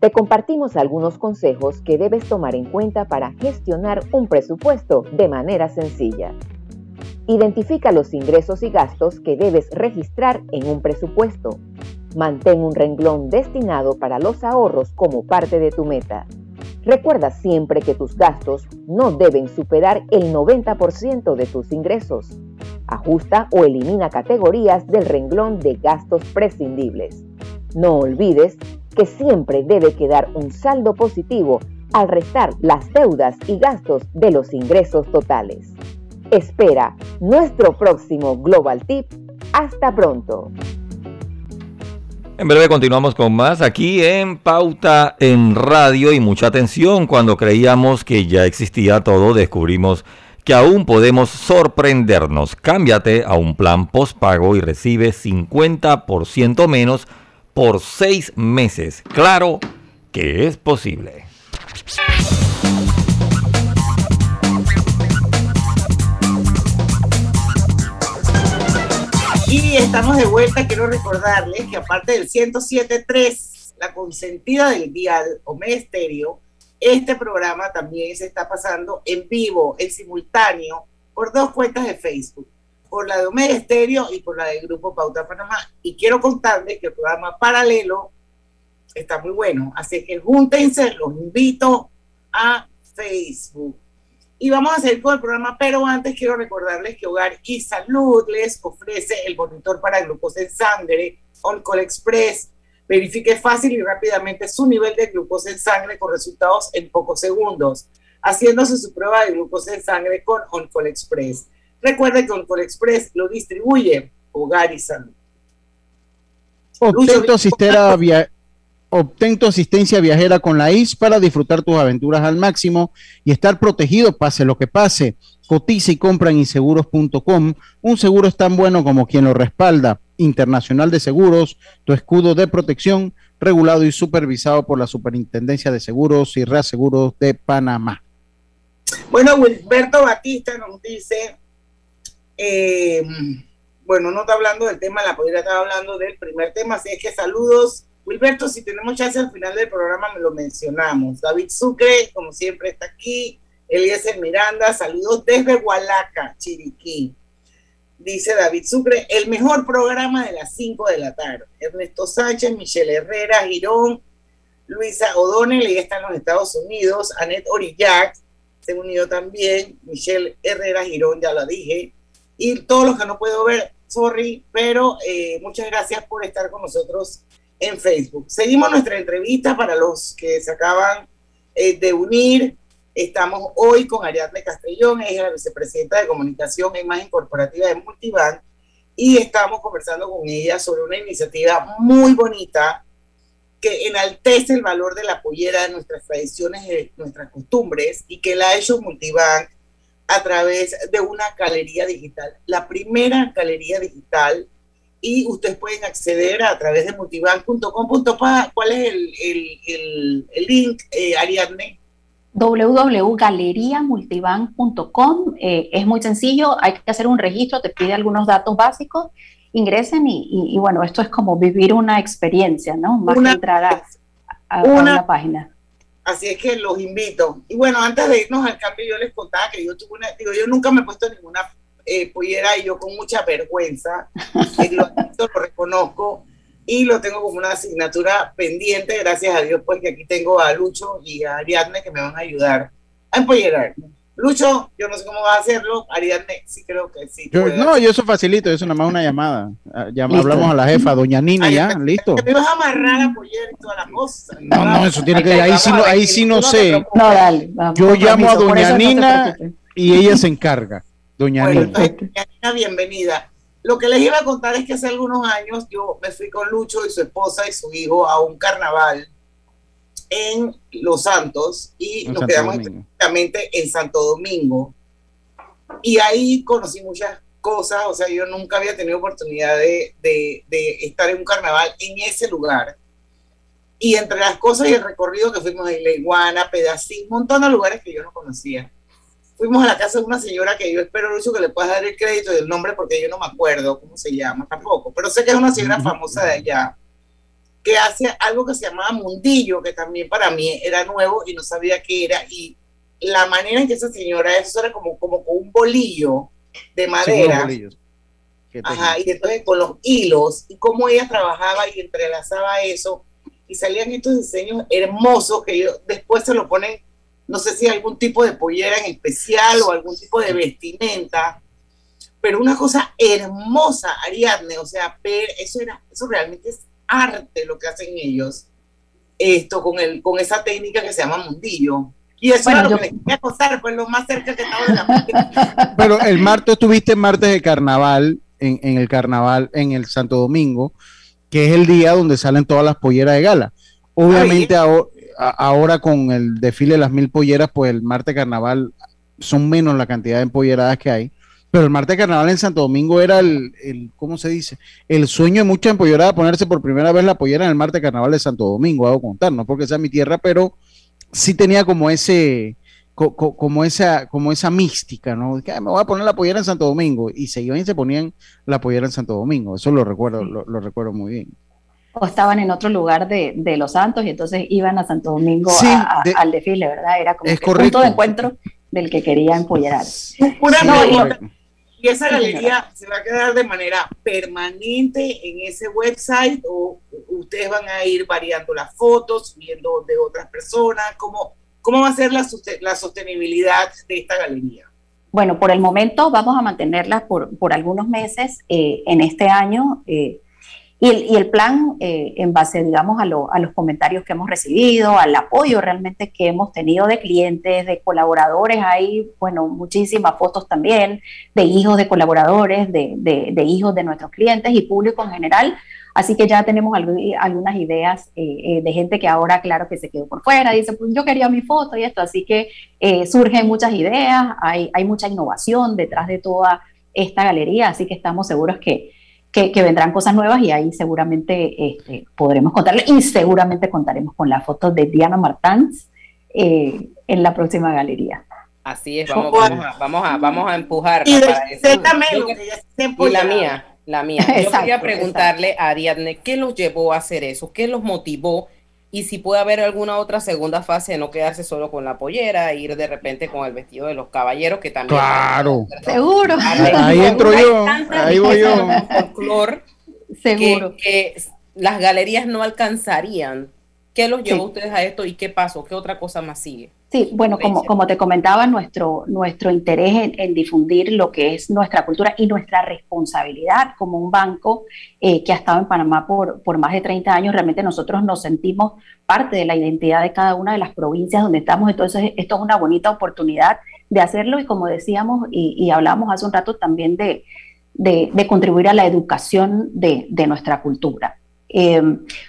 Te compartimos algunos consejos que debes tomar en cuenta para gestionar un presupuesto de manera sencilla. Identifica los ingresos y gastos que debes registrar en un presupuesto. Mantén un renglón destinado para los ahorros como parte de tu meta. Recuerda siempre que tus gastos no deben superar el 90% de tus ingresos. Ajusta o elimina categorías del renglón de gastos prescindibles. No olvides que siempre debe quedar un saldo positivo al restar las deudas y gastos de los ingresos totales. Espera nuestro próximo Global Tip. Hasta pronto. En breve continuamos con más aquí en Pauta en Radio y mucha atención. Cuando creíamos que ya existía todo, descubrimos que aún podemos sorprendernos. Cámbiate a un plan postpago y recibe 50% menos por seis meses. Claro que es posible. Y estamos de vuelta. Quiero recordarles que aparte del 107.3, la consentida del dial Omega Estéreo, este programa también se está pasando en vivo, en simultáneo, por dos cuentas de Facebook, por la de Omega Estéreo y por la del Grupo Pauta Panamá. Y quiero contarles que el programa paralelo está muy bueno. Así que júntense, los invito a Facebook. Y vamos a seguir con el programa, pero antes quiero recordarles que Hogar y Salud les ofrece el monitor para glucosa en sangre, OnCall Express. Verifique fácil y rápidamente su nivel de glucosa en sangre con resultados en pocos segundos, haciéndose su prueba de glucosa en sangre con OnCall Express. Recuerde que OnCall Express lo distribuye Hogar y Salud. Obtén tu asistencia viajera con la IS para disfrutar tus aventuras al máximo y estar protegido pase lo que pase. Cotiza y compra en inseguros.com. Un seguro es tan bueno como quien lo respalda. Internacional de Seguros, tu escudo de protección, regulado y supervisado por la Superintendencia de Seguros y Reaseguros de Panamá. Bueno, Wilberto Batista nos dice, eh, bueno, no está hablando del tema, la podría estar hablando del primer tema, así es que saludos Wilberto, si tenemos chance al final del programa, me lo mencionamos. David Sucre, como siempre, está aquí. Eliezer Miranda, saludos desde Hualaca, Chiriquí. Dice David Sucre, el mejor programa de las 5 de la tarde. Ernesto Sánchez, Michelle Herrera, Girón, Luisa O'Donnell, ella está en los Estados Unidos. Anet Orillac se unido también. Michelle Herrera, Girón, ya lo dije. Y todos los que no puedo ver, sorry, pero eh, muchas gracias por estar con nosotros en Facebook. Seguimos nuestra entrevista para los que se acaban eh, de unir. Estamos hoy con Ariadne Castellón, es la vicepresidenta de comunicación e imagen corporativa de Multibank, y estamos conversando con ella sobre una iniciativa muy bonita que enaltece el valor de la pollera de nuestras tradiciones y nuestras costumbres y que la ha hecho Multibank a través de una galería digital, la primera galería digital y ustedes pueden acceder a través de multibank.com.pa. ¿Cuál es el, el, el, link, eh, Ariadne? www.galeriamultibank.com eh, es muy sencillo, hay que hacer un registro, te pide algunos datos básicos, ingresen y, y, bueno, esto es como vivir una experiencia, ¿no? Más que entrar a, a, una, página. Así es que los invito. Y bueno, antes de irnos al cambio, yo les contaba que yo tuve una, digo, yo nunca me he puesto ninguna eh, y yo con mucha vergüenza, lo, lo reconozco y lo tengo como una asignatura pendiente, gracias a Dios, pues que aquí tengo a Lucho y a Ariadne que me van a ayudar a empollerar. Lucho, yo no sé cómo va a hacerlo. Ariadne, sí creo que sí. no, yo eso facilito, eso nada más una llamada. Ah, ya hablamos a la jefa, doña Nina, ya, listo. Me vas a amarrar a pollera y toda la cosa. No, no, eso tiene que, ahí sí, no, ahí sí no sé. No, dale. yo llamo a doña Nina y ella se encarga. Doña. Doña Nina, bienvenida. Lo que les iba a contar es que hace algunos años yo me fui con Lucho y su esposa y su hijo a un carnaval en Los Santos y nos quedamos específicamente en Santo Domingo. Y ahí conocí muchas cosas, o sea, yo nunca había tenido oportunidad de, de, estar en un carnaval en ese lugar. Y entre las cosas y el recorrido que fuimos a Isla Iguana, Pedacín, un montón de lugares que yo no conocía. Fuimos a la casa de una señora que yo espero, Lucho, que le puedas dar el crédito y el nombre porque yo no me acuerdo cómo se llama tampoco, pero sé que es una señora famosa de allá que hace algo que se llamaba mundillo, que también para mí era nuevo y no sabía qué era. Y la manera en que esa señora, eso era como, como con un bolillo de madera. Ajá, y entonces con los hilos y cómo ella trabajaba y entrelazaba eso y salían estos diseños hermosos que yo, después se lo ponen, no sé si algún tipo de pollera en especial o algún tipo de vestimenta, pero una cosa hermosa, Ariadne, o sea, eso era, eso realmente es arte lo que hacen ellos, esto con, el, con esa técnica que se llama mundillo. Y eso es lo que les quería contar, pues lo más cerca que estaba de la Pero el martes estuviste martes de carnaval, en, en, el carnaval, en el Santo Domingo, que es el día donde salen todas las polleras de gala. Obviamente ahora, ahora, con el desfile de las mil polleras, pues el martes carnaval son menos la cantidad de empolleradas que hay. Pero el martes carnaval en Santo Domingo era el, el ¿cómo se dice? El sueño de mucha empolleradas ponerse por primera vez la pollera en el martes carnaval de Santo Domingo, hago contar, no porque sea mi tierra, pero sí tenía como ese, como esa, como esa mística, ¿no? Que me voy a poner la pollera en Santo Domingo y se iban y se ponían la pollera en Santo Domingo, eso lo recuerdo, lo, recuerdo muy bien. O estaban en otro lugar de, de, Los Santos y entonces iban a Santo Domingo al desfile, ¿verdad? Era como un punto de encuentro del que quería empollerar. y, esa galería se va a quedar de manera permanente en ese website o ustedes van a ir variando las fotos, viendo de otras personas, ¿cómo, cómo va a ser la, la sostenibilidad de esta galería? Bueno, por el momento vamos a mantenerla por, por algunos meses. Eh, en este año eh, y el, plan, eh, en base, digamos, a, los comentarios que hemos recibido, al apoyo realmente que hemos tenido de clientes, de colaboradores, hay, bueno, muchísimas fotos también de hijos de colaboradores, de, hijos de nuestros clientes y público en general. Así que ya tenemos algunas ideas eh, eh, de gente que ahora, claro, que se quedó por fuera, dice, pues yo quería mi foto y esto. Así que surgen muchas ideas, hay, hay mucha innovación detrás de toda esta galería, así que estamos seguros que que, vendrán cosas nuevas y ahí seguramente este, podremos contarle y seguramente contaremos con la foto de Diana Martans eh, en la próxima galería. Así es, vamos, a, vamos, a, vamos a empujar. Y, la mía, la mía. Yo quería preguntarle a Ariadne, ¿qué los llevó a hacer eso? ¿Qué los motivó? Y si puede haber alguna otra segunda fase de no quedarse solo con la pollera, e ir de repente con el vestido de los caballeros, que también... Claro. Seguro. Ahí, entro yo, ahí voy yo. Seguro. Que, las galerías no alcanzarían. ¿Qué los llevó ustedes a esto y qué pasó? ¿Qué otra cosa más sigue? Sí, bueno, como, como te comentaba, nuestro, nuestro interés en, difundir lo que es nuestra cultura y nuestra responsabilidad como un banco eh, que ha estado en Panamá por, por más de 30 años, realmente nosotros nos sentimos parte de la identidad de cada una de las provincias donde estamos, entonces esto es una bonita oportunidad de hacerlo y como decíamos y, y hablamos hace un rato también de, de, de contribuir a la educación de, de nuestra cultura. Eh,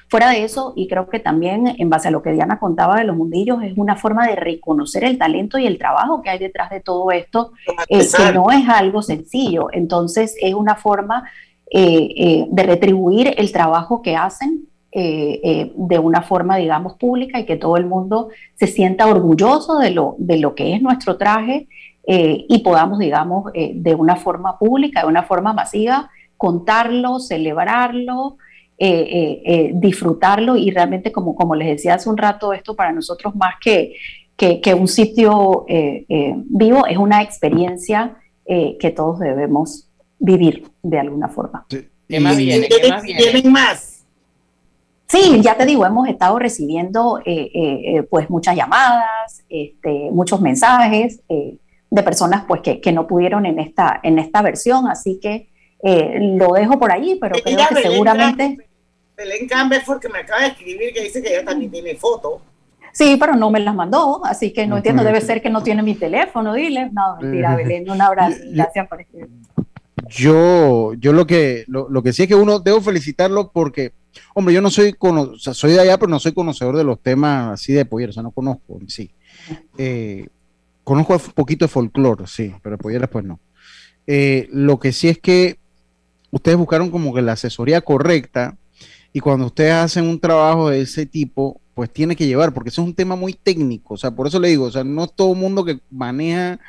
fuera de eso, y creo que también en base a lo que Diana contaba de los mundillos, es una forma de reconocer el talento y el trabajo que hay detrás de todo esto, eh, que no es algo sencillo. Entonces, es una forma eh, de retribuir el trabajo que hacen de una forma, digamos, pública y que todo el mundo se sienta orgulloso de lo, de lo que es nuestro traje y podamos, digamos, de una forma pública, de una forma masiva, contarlo, celebrarlo. Eh, eh, eh, disfrutarlo y realmente, como, como les decía hace un rato, esto para nosotros más que, que, un sitio vivo es una experiencia que todos debemos vivir de alguna forma. ¿Qué más viene? ¿Tienen más? Sí, ya te digo, hemos estado recibiendo pues muchas llamadas, este, muchos mensajes, de personas pues que, que, no pudieron en esta, en esta versión, así que eh, lo dejo por ahí, pero creo que seguramente... Belén fue que me acaba de escribir que dice que ella también tiene foto. Sí, pero no me las mandó, así que no entiendo, debe ser que no tiene mi teléfono, dile. No, mentira, Belén, un abrazo, gracias por escribir. Yo, yo lo que, lo, lo, que sí es que uno debo felicitarlo porque, hombre, yo no soy, o sea, soy de allá, pero no soy conocedor de los temas así de pollera, o sea, no conozco en sí. Eh, conozco un poquito de folclore, sí, pero polleras pues no. Eh, lo que sí es que ustedes buscaron como que la asesoría correcta y cuando ustedes hacen un trabajo de ese tipo, pues tiene que llevar, porque eso es un tema muy técnico, o sea, por eso le digo, o sea, no es todo el mundo que maneja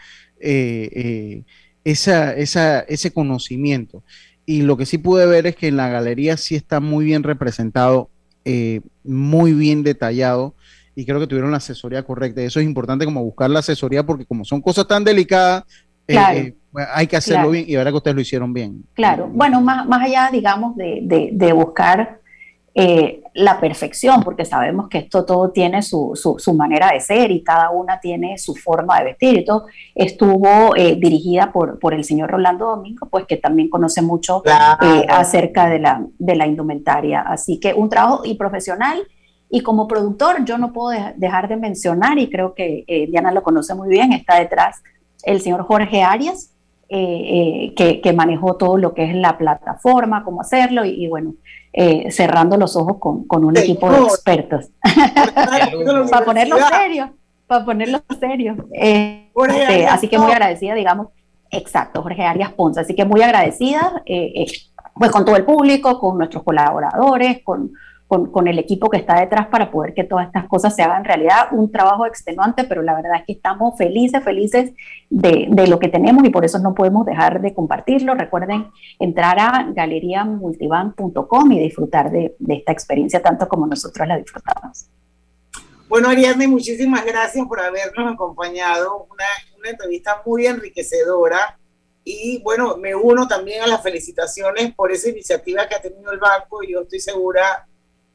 eh, eh, esa, esa, ese conocimiento. Y lo que sí pude ver es que en la galería sí está muy bien representado, eh, muy bien detallado, y creo que tuvieron la asesoría correcta. Y eso es importante como buscar la asesoría, porque como son cosas tan delicadas, hay que hacerlo bien y verdad que ustedes lo hicieron bien. Claro, bueno, más, más allá, digamos, de, de, de buscar eh, la perfección, porque sabemos que esto todo tiene su, su, manera de ser y cada una tiene su forma de vestir y todo, estuvo eh, dirigida por, por el señor Rolando Domingo, pues que también conoce mucho eh, acerca de la, de la indumentaria. Así que un trabajo y profesional. Y como productor, yo no puedo dejar de mencionar, y creo que Diana lo conoce muy bien, está detrás el señor Jorge Arias, que, que, manejó todo lo que es la plataforma, cómo hacerlo, y, y bueno, eh, cerrando los ojos con, con un equipo de expertos. para ponerlo serio, para ponerlo serio. Eh, este, así que muy agradecida, digamos, exacto, Jorge Arias Ponce, así que muy agradecida, eh, pues con todo el público, con nuestros colaboradores, con con, el equipo que está detrás para poder que todas estas cosas se hagan realidad. Un trabajo extenuante, pero la verdad es que estamos felices, felices de, lo que tenemos y por eso no podemos dejar de compartirlo. Recuerden entrar a galeriamultibank.com y disfrutar de, esta experiencia tanto como nosotros la disfrutamos. Bueno, Ariadne, muchísimas gracias por habernos acompañado. Una, una entrevista muy enriquecedora. Y bueno, me uno también a las felicitaciones por esa iniciativa que ha tenido el banco y yo estoy segura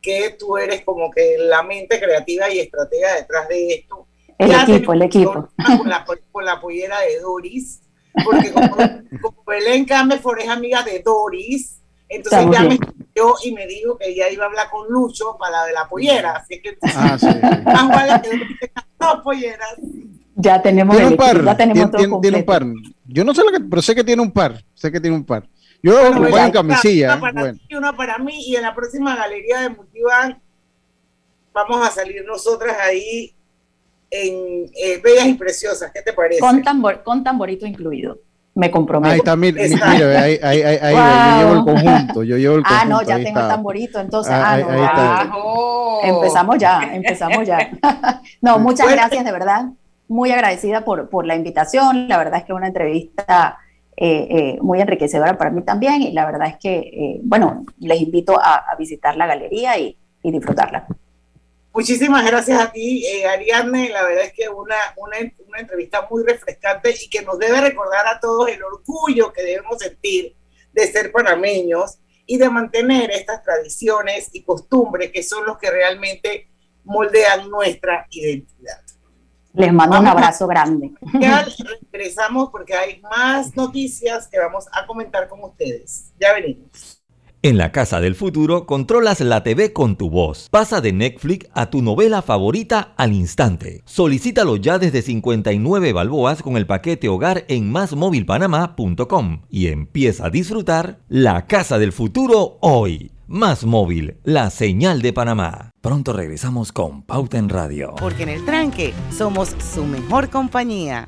que tú eres como que la mente creativa y estratega detrás de esto. El equipo, el equipo. Con la, con la pollera de Doris, porque como, Belén Camefor es amiga de Doris, entonces ya me yo y me dijo que ella iba a hablar con Lucho para la de la pollera, así que ah, sí, más vale que dos polleras. Ya tenemos, ¿Tiene un par? ya tenemos todo tiene un par. Yo no sé lo que, pero sé que tiene un par, sé que tiene un par. Yo lo voy en camisilla. Una para ti y una para mí. Y en la próxima galería de Multiban vamos a salir nosotras ahí en eh, Bellas y Preciosas. ¿Qué te parece? Con, tambor, con tamborito incluido. Me comprometo. Ahí está, mira, ahí, ahí, ahí, ahí yo llevo el conjunto, yo llevo el conjunto. Ah, no, ya tengo el tamborito, entonces, ah, ah no, empezamos ya, empezamos ya. no, muchas gracias, de verdad, muy agradecida por, por la invitación, la verdad es que una entrevista eh, eh, muy enriquecedora para mí también y la verdad es que, eh, bueno, les invito a, visitar la galería y, disfrutarla. Muchísimas gracias a ti, Ariadne. La verdad es que una, una, una entrevista muy refrescante y que nos debe recordar a todos el orgullo que debemos sentir de ser panameños y de mantener estas tradiciones y costumbres que son los que realmente moldean nuestra identidad. Les mando un abrazo grande. Regresamos porque hay más noticias que vamos a comentar con ustedes. Ya venimos. En la Casa del Futuro controlas la TV con tu voz. Pasa de Netflix a tu novela favorita al instante. Solicítalo ya desde 59 balboas con el paquete hogar en másmóvilpanamá.com y empieza a disfrutar La Casa del Futuro hoy. Más móvil, la señal de Panamá. Pronto regresamos con Pauta en Radio. Porque en el tranque somos su mejor compañía.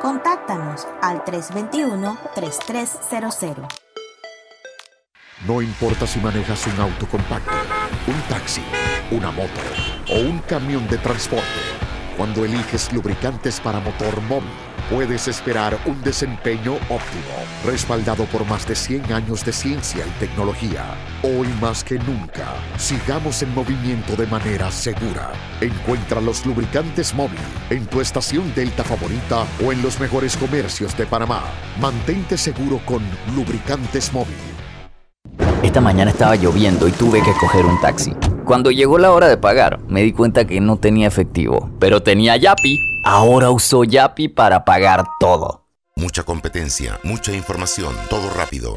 Contáctanos al 321-3300. No importa si manejas un auto compacto, un taxi, una moto o un camión de transporte, cuando eliges lubricantes para motor móvil puedes esperar un desempeño óptimo, respaldado por más de 100 años de ciencia y tecnología. Hoy más que nunca, sigamos en movimiento de manera segura. Encuentra los lubricantes móvil en tu estación Delta favorita o en los mejores comercios de Panamá. Mantente seguro con lubricantes móvil. Esta mañana estaba lloviendo y tuve que coger un taxi. Cuando llegó la hora de pagar, me di cuenta que no tenía efectivo, pero tenía Yapi. Ahora uso Yapi para pagar todo. Mucha competencia, mucha información, todo rápido.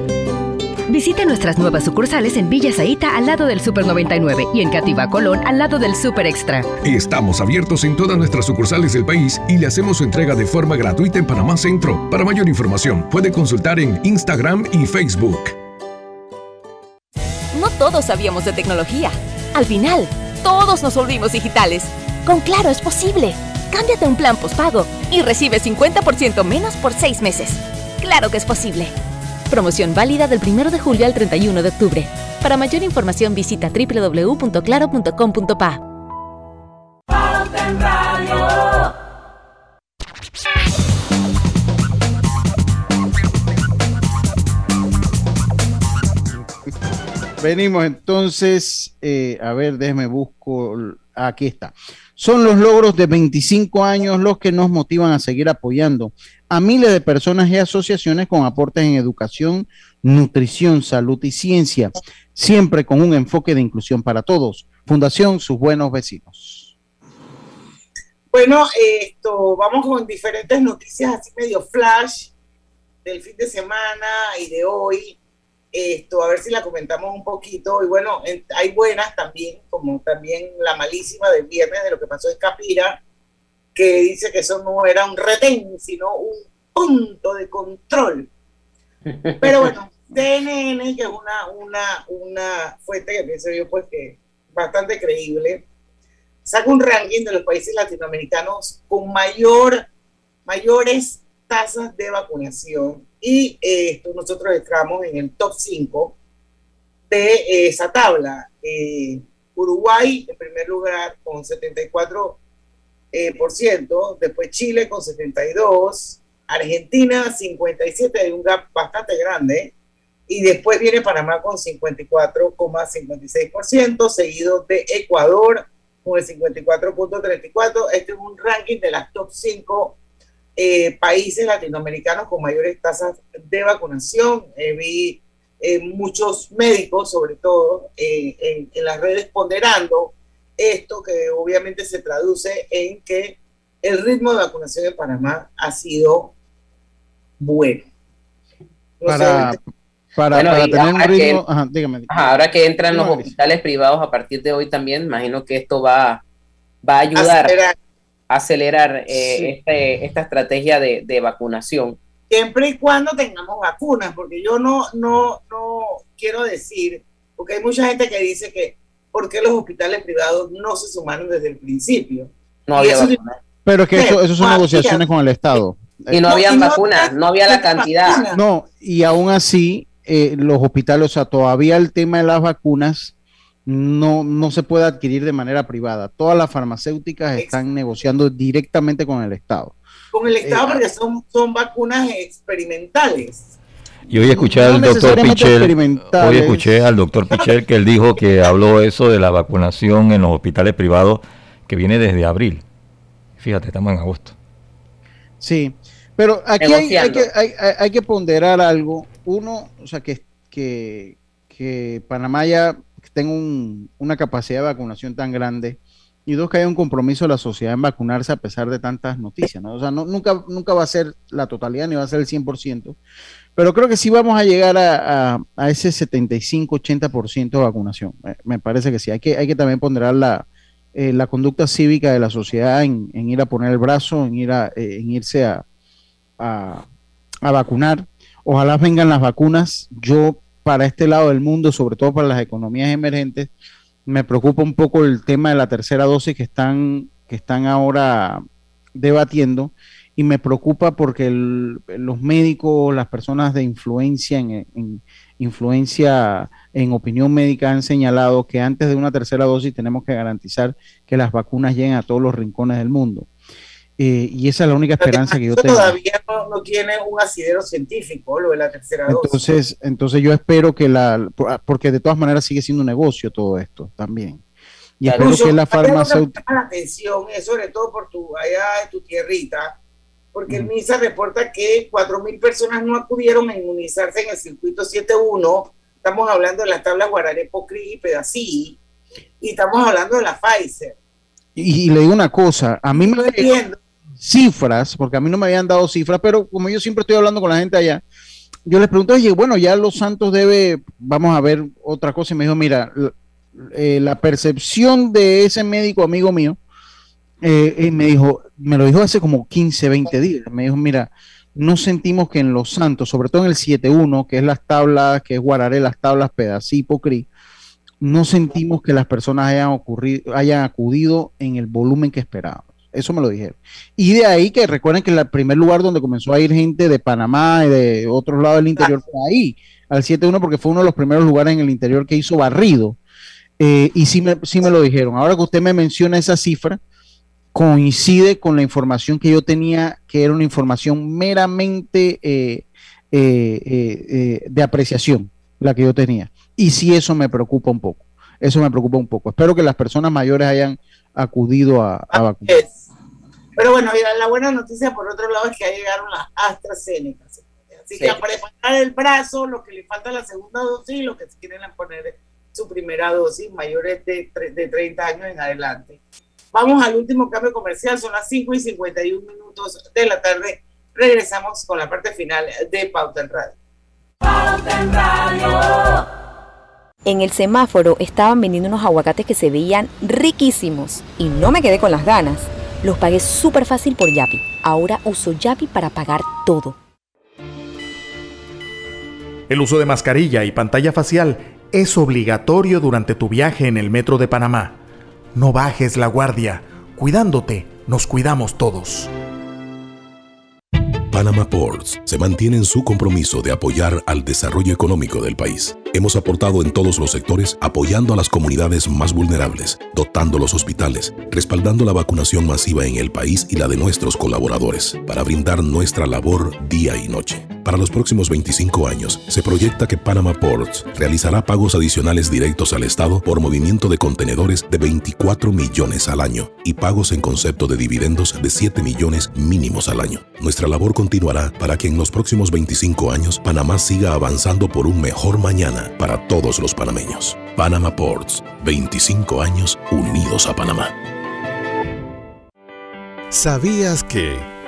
Visite nuestras nuevas sucursales en Villa Zaita al lado del Super 99 y en Cativa Colón al lado del Super Extra. Estamos abiertos en todas nuestras sucursales del país y le hacemos su entrega de forma gratuita en Panamá Centro. Para mayor información, puede consultar en Instagram y Facebook. No todos sabíamos de tecnología. Al final, todos nos volvimos digitales. Con Claro es posible. Cámbiate un plan postpago y recibe 50% menos por seis meses. Claro que es posible. Promoción válida del 1 de julio al 31 de octubre. Para mayor información visita www.claro.com.pa. Venimos entonces, eh, a ver, déjeme busco, aquí está. Son los logros de 25 años los que nos motivan a seguir apoyando a miles de personas y asociaciones con aportes en educación, nutrición, salud y ciencia, siempre con un enfoque de inclusión para todos. Fundación Sus Buenos Vecinos. Bueno, esto, vamos con diferentes noticias así medio flash del fin de semana y de hoy. Esto, a ver si la comentamos un poquito. Y bueno, hay buenas también, como también la malísima del viernes de lo que pasó en Capira que dice que eso no era un retén, sino un punto de control. Pero bueno, CNN, que es una, una, una fuente que pienso yo pues que bastante creíble, saca un ranking de los países latinoamericanos con mayor, mayores tasas de vacunación y esto nosotros entramos en el top 5 de esa tabla. Eh, Uruguay en primer lugar con 74 eh, por ciento, después Chile con 72, Argentina 57, hay un gap bastante grande, y después viene Panamá con 54,56%, seguido de Ecuador con el 54.34. Este es un ranking de las top 5 eh, países latinoamericanos con mayores tasas de vacunación. Eh, vi muchos médicos, sobre todo en, en las redes, ponderando esto que obviamente se traduce en que el ritmo de vacunación en Panamá ha sido bueno. para, tener un ritmo, ahora que entran los hospitales privados a partir de hoy también, imagino que esto va, va a ayudar a acelerar eh, este, esta estrategia de, de, vacunación. Siempre y cuando tengamos vacunas, porque yo no, no, no quiero decir, porque hay mucha gente que dice que por qué los hospitales privados no se sumaron desde el principio. No había Pero es que eso, son negociaciones con el Estado. Y no había vacunas, no había la cantidad. No, y aún así, eh, los hospitales, o sea, todavía el tema de las vacunas no, no se puede adquirir de manera privada. Todas las farmacéuticas están negociando directamente con el Estado. Con el Estado eh, porque son, son vacunas experimentales. Y hoy escuché al doctor Pichel, hoy escuché al doctor Pichel que él dijo que habló eso de la vacunación en los hospitales privados que viene desde abril. Fíjate, estamos en agosto. Sí, Pero aquí hay, que, hay, que, ponderar algo. Uno, o sea, que, que, que Panamá ya tenga una capacidad de vacunación tan grande y dos, que haya un compromiso de la sociedad en vacunarse a pesar de tantas noticias, ¿no? O sea, no, nunca, nunca va a ser la totalidad ni va a ser el 100%, pero creo que sí vamos a llegar a, a, ese 75-80% de vacunación. Me, parece que sí. Hay que, hay que también ponderar la, eh, la conducta cívica de la sociedad en, ir a poner el brazo, en, ir a, eh, en irse a, a, vacunar. Ojalá vengan las vacunas. Yo, para este lado del mundo, sobre todo para las economías emergentes, me preocupa un poco el tema de la tercera dosis que están, que están ahora debatiendo y me preocupa porque los médicos, las personas de influencia en, influencia en opinión médica han señalado que antes de una tercera dosis tenemos que garantizar que las vacunas lleguen a todos los rincones del mundo. Eh, y esa es la única esperanza que yo tengo. Todavía no, tiene un asidero científico lo de la tercera dosis. Entonces, entonces yo espero que la, porque de todas maneras sigue siendo un negocio todo esto también. Y espero que la farmacéutica. la atención, sobre todo por tu, allá en tu tierrita, porque el MISA reporta que 4.000 personas no acudieron a inmunizarse en el circuito 7.1. Estamos hablando de las tablas Guararé, Pocri y Pedací, y estamos hablando de la Pfizer. Y, le digo una cosa, a mí me entiendo. cifras, porque a mí no me habían dado cifras, pero como yo siempre estoy hablando con la gente allá, yo les pregunto, oye, bueno, ya Los Santos debe, vamos a ver otra cosa, y me dijo, mira, eh, la percepción de ese médico amigo mío, eh, me dijo, me lo dijo hace como 15, 20 días, me dijo, mira, no sentimos que en Los Santos, sobre todo en el 7-1, que es las tablas, que es Guararé, las tablas Pedací, Pocri, no sentimos que las personas hayan, ocurrido, hayan acudido en el volumen que esperábamos. Eso me lo dijeron. Y de ahí que recuerden que el primer lugar donde comenzó a ir gente de Panamá y de otros lados del interior fue ahí, al 7-1, porque fue uno de los primeros lugares en el interior que hizo barrido. Eh, y sí me, sí me lo dijeron. Ahora que usted me menciona esa cifra, coincide con la información que yo tenía, que era una información meramente eh, eh, eh, de apreciación, la que yo tenía. Y sí eso me preocupa un poco. Eso me preocupa un poco. Espero que las personas mayores hayan acudido a, vacunar. Pero bueno, la buena noticia por otro lado es que ya llegaron las AstraZeneca. Así que a preparar el brazo, lo que le falta la segunda dosis, lo que quieren poner su primera dosis, mayores de, de 30 años en adelante. Vamos al último cambio comercial, son las 5 y 51 minutos de la tarde. Regresamos con la parte final de Pauta en Radio. Pauta en Radio. En el semáforo estaban vendiendo unos aguacates que se veían riquísimos y no me quedé con las ganas. Los pagué súper fácil por Yapi. Ahora uso Yapi para pagar todo. El uso de mascarilla y pantalla facial es obligatorio durante tu viaje en el metro de Panamá. No bajes la guardia. Cuidándote, nos cuidamos todos. Panama Ports se mantiene en su compromiso de apoyar al desarrollo económico del país. Hemos aportado en todos los sectores apoyando a las comunidades más vulnerables, dotando los hospitales, respaldando la vacunación masiva en el país y la de nuestros colaboradores, para brindar nuestra labor día y noche. Para los próximos 25 años, se proyecta que Panama Ports realizará pagos adicionales directos al Estado por movimiento de contenedores de 24 millones al año y pagos en concepto de dividendos de 7 millones mínimos al año. Nuestra labor continuará para que en los próximos 25 años Panamá siga avanzando por un mejor mañana para todos los panameños. Panama Ports, 25 años unidos a Panamá. ¿Sabías que...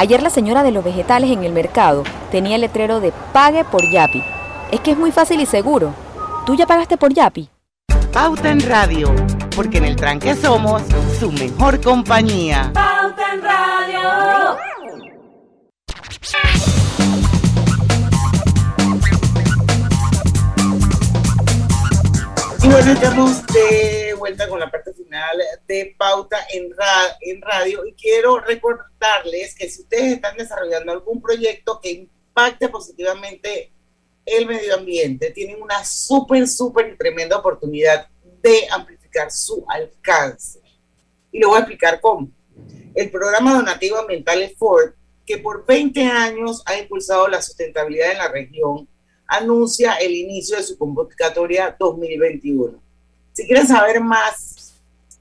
Ayer la señora de los vegetales en el mercado tenía el letrero de Pague por Yapi. Es que es muy fácil y seguro. ¿Tú ya pagaste por Yapi? Pauta en Radio, porque en el tranque somos su mejor compañía. Pauta en Radio. Bueno, estamos de vuelta con la parte final de Pauta en, en Radio y quiero recordarles que si ustedes están desarrollando algún proyecto que impacte positivamente el medio ambiente, tienen una súper, súper tremenda oportunidad de amplificar su alcance. Y le voy a explicar cómo. El programa donativo ambiental Ford, que por 20 años ha impulsado la sustentabilidad en la región, anuncia el inicio de su convocatoria 2021. Si quieren saber más,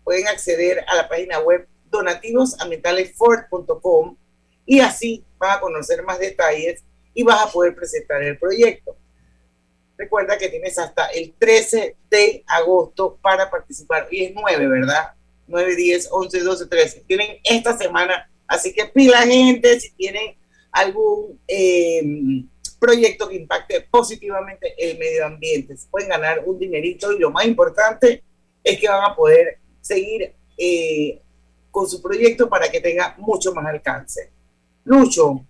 pueden acceder a la página web donativosambientalesford.com y así van a conocer más detalles y vas a poder presentar el proyecto. Recuerda que tienes hasta el 13 de agosto para participar. Y es 9, ¿verdad? 9, 10, 11, 12, 13. Tienen esta semana. Así que pila gente si tienen algún eh, proyecto que impacte positivamente el medio ambiente. Se pueden ganar un dinerito y lo más importante es que van a poder seguir eh, con su proyecto para que tenga mucho más alcance. Lucho,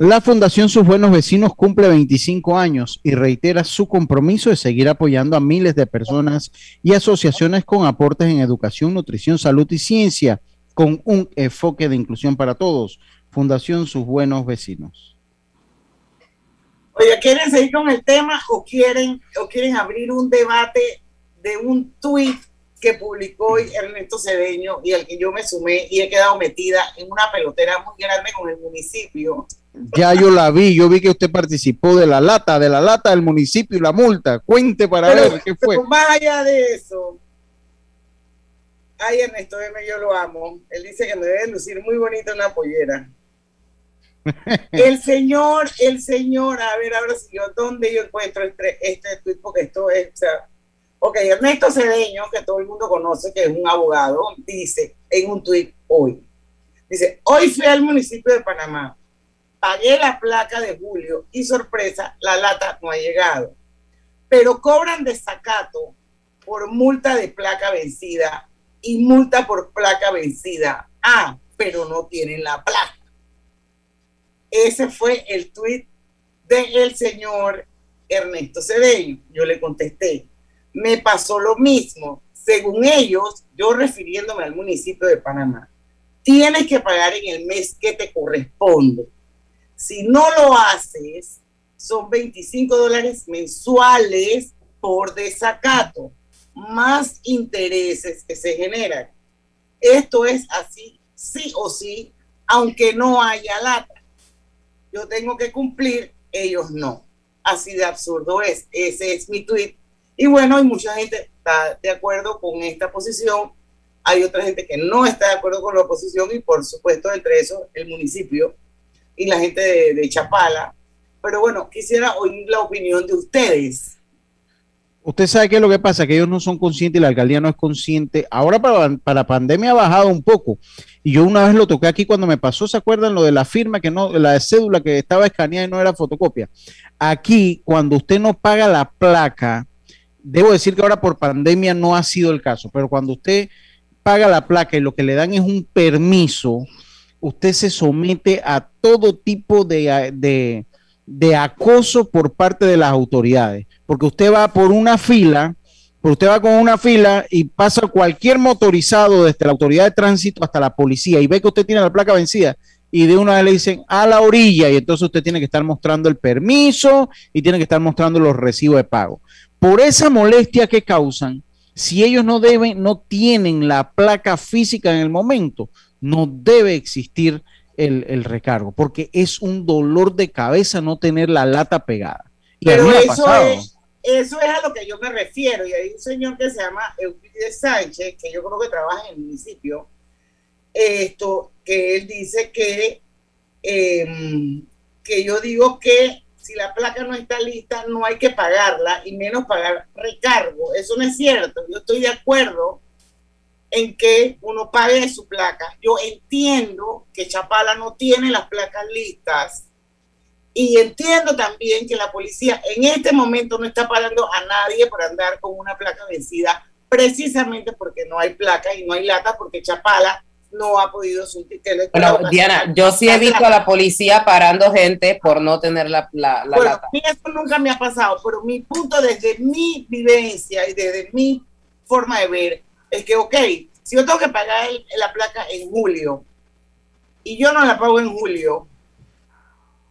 la Fundación Sus Buenos Vecinos cumple 25 años y reitera su compromiso de seguir apoyando a miles de personas y asociaciones con aportes en educación, nutrición, salud y ciencia, con un enfoque de inclusión para todos. Fundación Sus Buenos Vecinos. Oye, ¿quieren seguir con el tema o quieren, o quieren abrir un debate de un tuit que publicó hoy Ernesto Cedeño y al que yo me sumé y he quedado metida en una pelotera muy grande con el municipio? Ya yo la vi, yo vi que usted participó de la lata, de la lata del municipio y la multa. Cuente para ver qué fue. más allá de eso, ay Ernesto, yo lo amo. Él dice que me debe lucir muy bonito una pollera. El señor, el señor, a ver, ahora si yo, ¿dónde yo encuentro este, este tweet? Porque esto es, o sea, ok, Ernesto Cedeño, que todo el mundo conoce, que es un abogado, dice en un tweet hoy, dice, hoy fui al municipio de Panamá pagué la placa de julio y sorpresa, la lata no ha llegado. Pero cobran desacato por multa de placa vencida y multa por placa vencida. Ah, pero no tienen la placa. Ese fue el tuit del señor Ernesto Cedeño. Yo le contesté, me pasó lo mismo. Según ellos, yo refiriéndome al municipio de Panamá, tienes que pagar en el mes que te corresponde si no lo haces, son 25 dólares mensuales por desacato, más intereses que se generan. Esto es así, sí o sí, aunque no haya lata. Yo tengo que cumplir, ellos no. Así de absurdo es. Ese es mi tweet. Y bueno, hay mucha gente está de acuerdo con esta posición. Hay otra gente que no está de acuerdo con la oposición y por supuesto entre eso el municipio y la gente de, Chapala. Pero bueno, quisiera oír la opinión de ustedes. Usted sabe qué es lo que pasa, que ellos no son conscientes y la alcaldía no es consciente. Ahora para, la pandemia ha bajado un poco. Y yo una vez lo toqué aquí cuando me pasó, ¿se acuerdan lo de la firma que no, la de cédula que estaba escaneada y no era fotocopia? Aquí, cuando usted no paga la placa, debo decir que ahora por pandemia no ha sido el caso, pero cuando usted paga la placa y lo que le dan es un permiso, usted se somete a todo tipo de, acoso por parte de las autoridades, porque usted va por una fila, usted va con una fila y pasa cualquier motorizado desde la autoridad de tránsito hasta la policía y ve que usted tiene la placa vencida y de una vez le dicen a la orilla y entonces usted tiene que estar mostrando el permiso y tiene que estar mostrando los recibos de pago. Por esa molestia que causan, si ellos no deben, no tienen la placa física en el momento, no debe existir el, recargo, porque es un dolor de cabeza no tener la lata pegada. Pero eso es, eso es a lo que yo me refiero. Y hay un señor que se llama Euclides Sánchez, que yo creo que trabaja en el municipio, esto, que él dice que, em, que yo digo que si la placa no está lista, no hay que pagarla y menos pagar recargo. Eso no es cierto. Yo estoy de acuerdo en que uno pague su placa. Yo entiendo que Chapala no tiene las placas listas Y entiendo también que la policía en este momento no está parando a nadie por andar con una placa vencida, precisamente porque no hay placa y no hay lata, porque Chapala no ha podido surtir. Bueno, Diana, yo sí he visto a la policía parando gente por no tener la, la, bueno, A mí eso nunca me ha pasado, pero mi punto desde mi vivencia y desde mi forma de ver es que, ok, si yo tengo que pagar la placa en julio y yo no la pago en julio,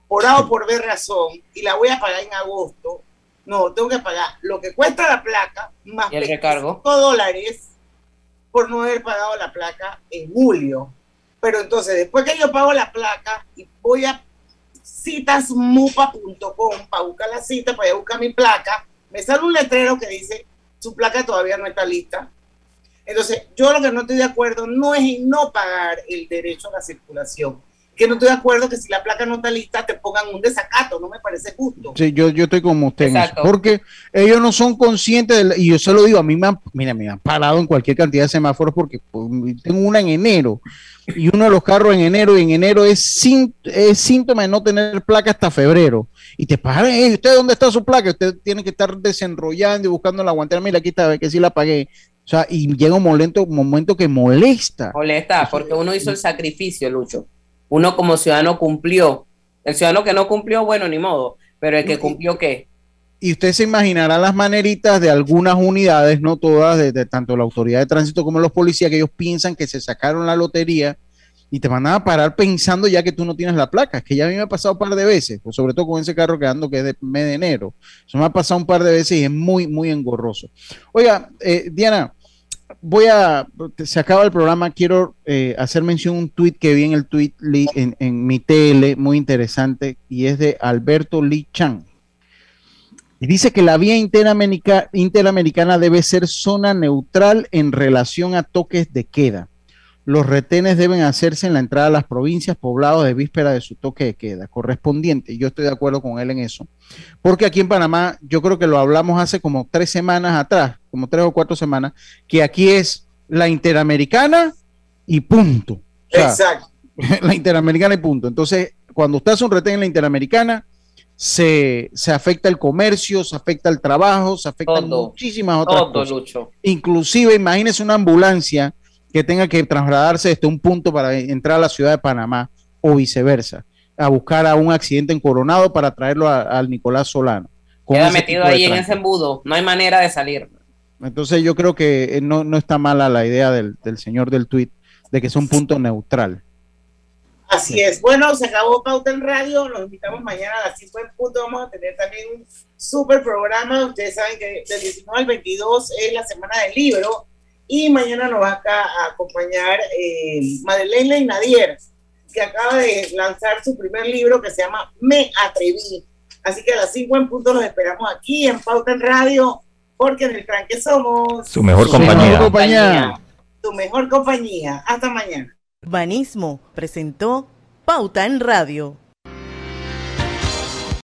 por A o por B razón, y la voy a pagar en agosto, no, tengo que pagar lo que cuesta la placa más el recargo? dólares por no haber pagado la placa en julio. Pero entonces, después que yo pago la placa y voy a citasmupa.com para buscar la cita, para ir a buscar mi placa, me sale un letrero que dice, su placa todavía no está lista. Entonces, yo lo que no estoy de acuerdo no es en no pagar el derecho a la circulación, que no estoy de acuerdo que si la placa no está lista te pongan un desacato, no me parece justo. Sí, yo, yo estoy como usted, porque ellos no son conscientes, y yo se lo digo, a mí me han, mira, me han parado en cualquier cantidad de semáforos porque pues, tengo una en enero, y uno de los carros en enero, y en enero es, es síntoma de no tener placa hasta febrero, y te paran, ¿usted dónde está su placa? Usted tiene que estar desenrollando y buscando la guantera, mira, aquí está, que sí la pagué. O sea, y llega un momento, un momento que molesta. Molesta, porque uno hizo el sacrificio, Lucho uno como ciudadano cumplió. El ciudadano que no cumplió, bueno, ni modo, pero el que cumplió, ¿qué? Y usted se imaginará las maneritas de algunas unidades, no todas, de, tanto la autoridad de tránsito como los policías, que ellos piensan que se sacaron la lotería y te van a parar pensando ya que tú no tienes la placa. Es que ya a mí me ha pasado un par de veces, pues sobre todo con ese carro que ando que es de mes de enero. Eso me ha pasado un par de veces y es muy, muy engorroso. Oiga, eh, Diana, voy a, se acaba el programa, quiero eh, hacer mención un tweet que vi en el tweet en, en, mi TL, muy interesante, y es de Alberto Lee Chang. Y dice que la vía interamericana debe ser zona neutral en relación a toques de queda los retenes deben hacerse en la entrada a las provincias, poblados de víspera de su toque de queda correspondiente. Yo estoy de acuerdo con él en eso. Porque aquí en Panamá, yo creo que lo hablamos hace como tres semanas atrás, como tres o cuatro semanas, que aquí es la interamericana y punto. Exacto. La interamericana y punto. Entonces, cuando usted hace un retén en la interamericana, se, afecta el comercio, se afecta el trabajo, se afectan muchísimas otras cosas. Inclusive, imagínese una ambulancia que tenga que trasladarse desde un punto para entrar a la ciudad de Panamá o viceversa, a buscar a un accidente en Coronado para traerlo al Nicolás Solano. Queda metido ahí en ese embudo, no hay manera de salir. Entonces yo creo que eh, no, está mala la idea del, señor del tuit de que es un punto neutral. Así es. Bueno, se acabó Pauta en Radio. Los invitamos mañana a las 5 en punto. Vamos a tener también un súper programa. Ustedes saben que del 19 al 22 es la semana del libro. Y mañana nos va acá a acompañar eh, Madeleine Nadier, que acaba de lanzar su primer libro que se llama Me Atreví. Así que a las 5 en punto los esperamos aquí en Pauta en Radio, porque en el tranque somos su mejor compañía. compañía. Su mejor compañía. Hasta mañana. Banismo presentó Pauta en Radio.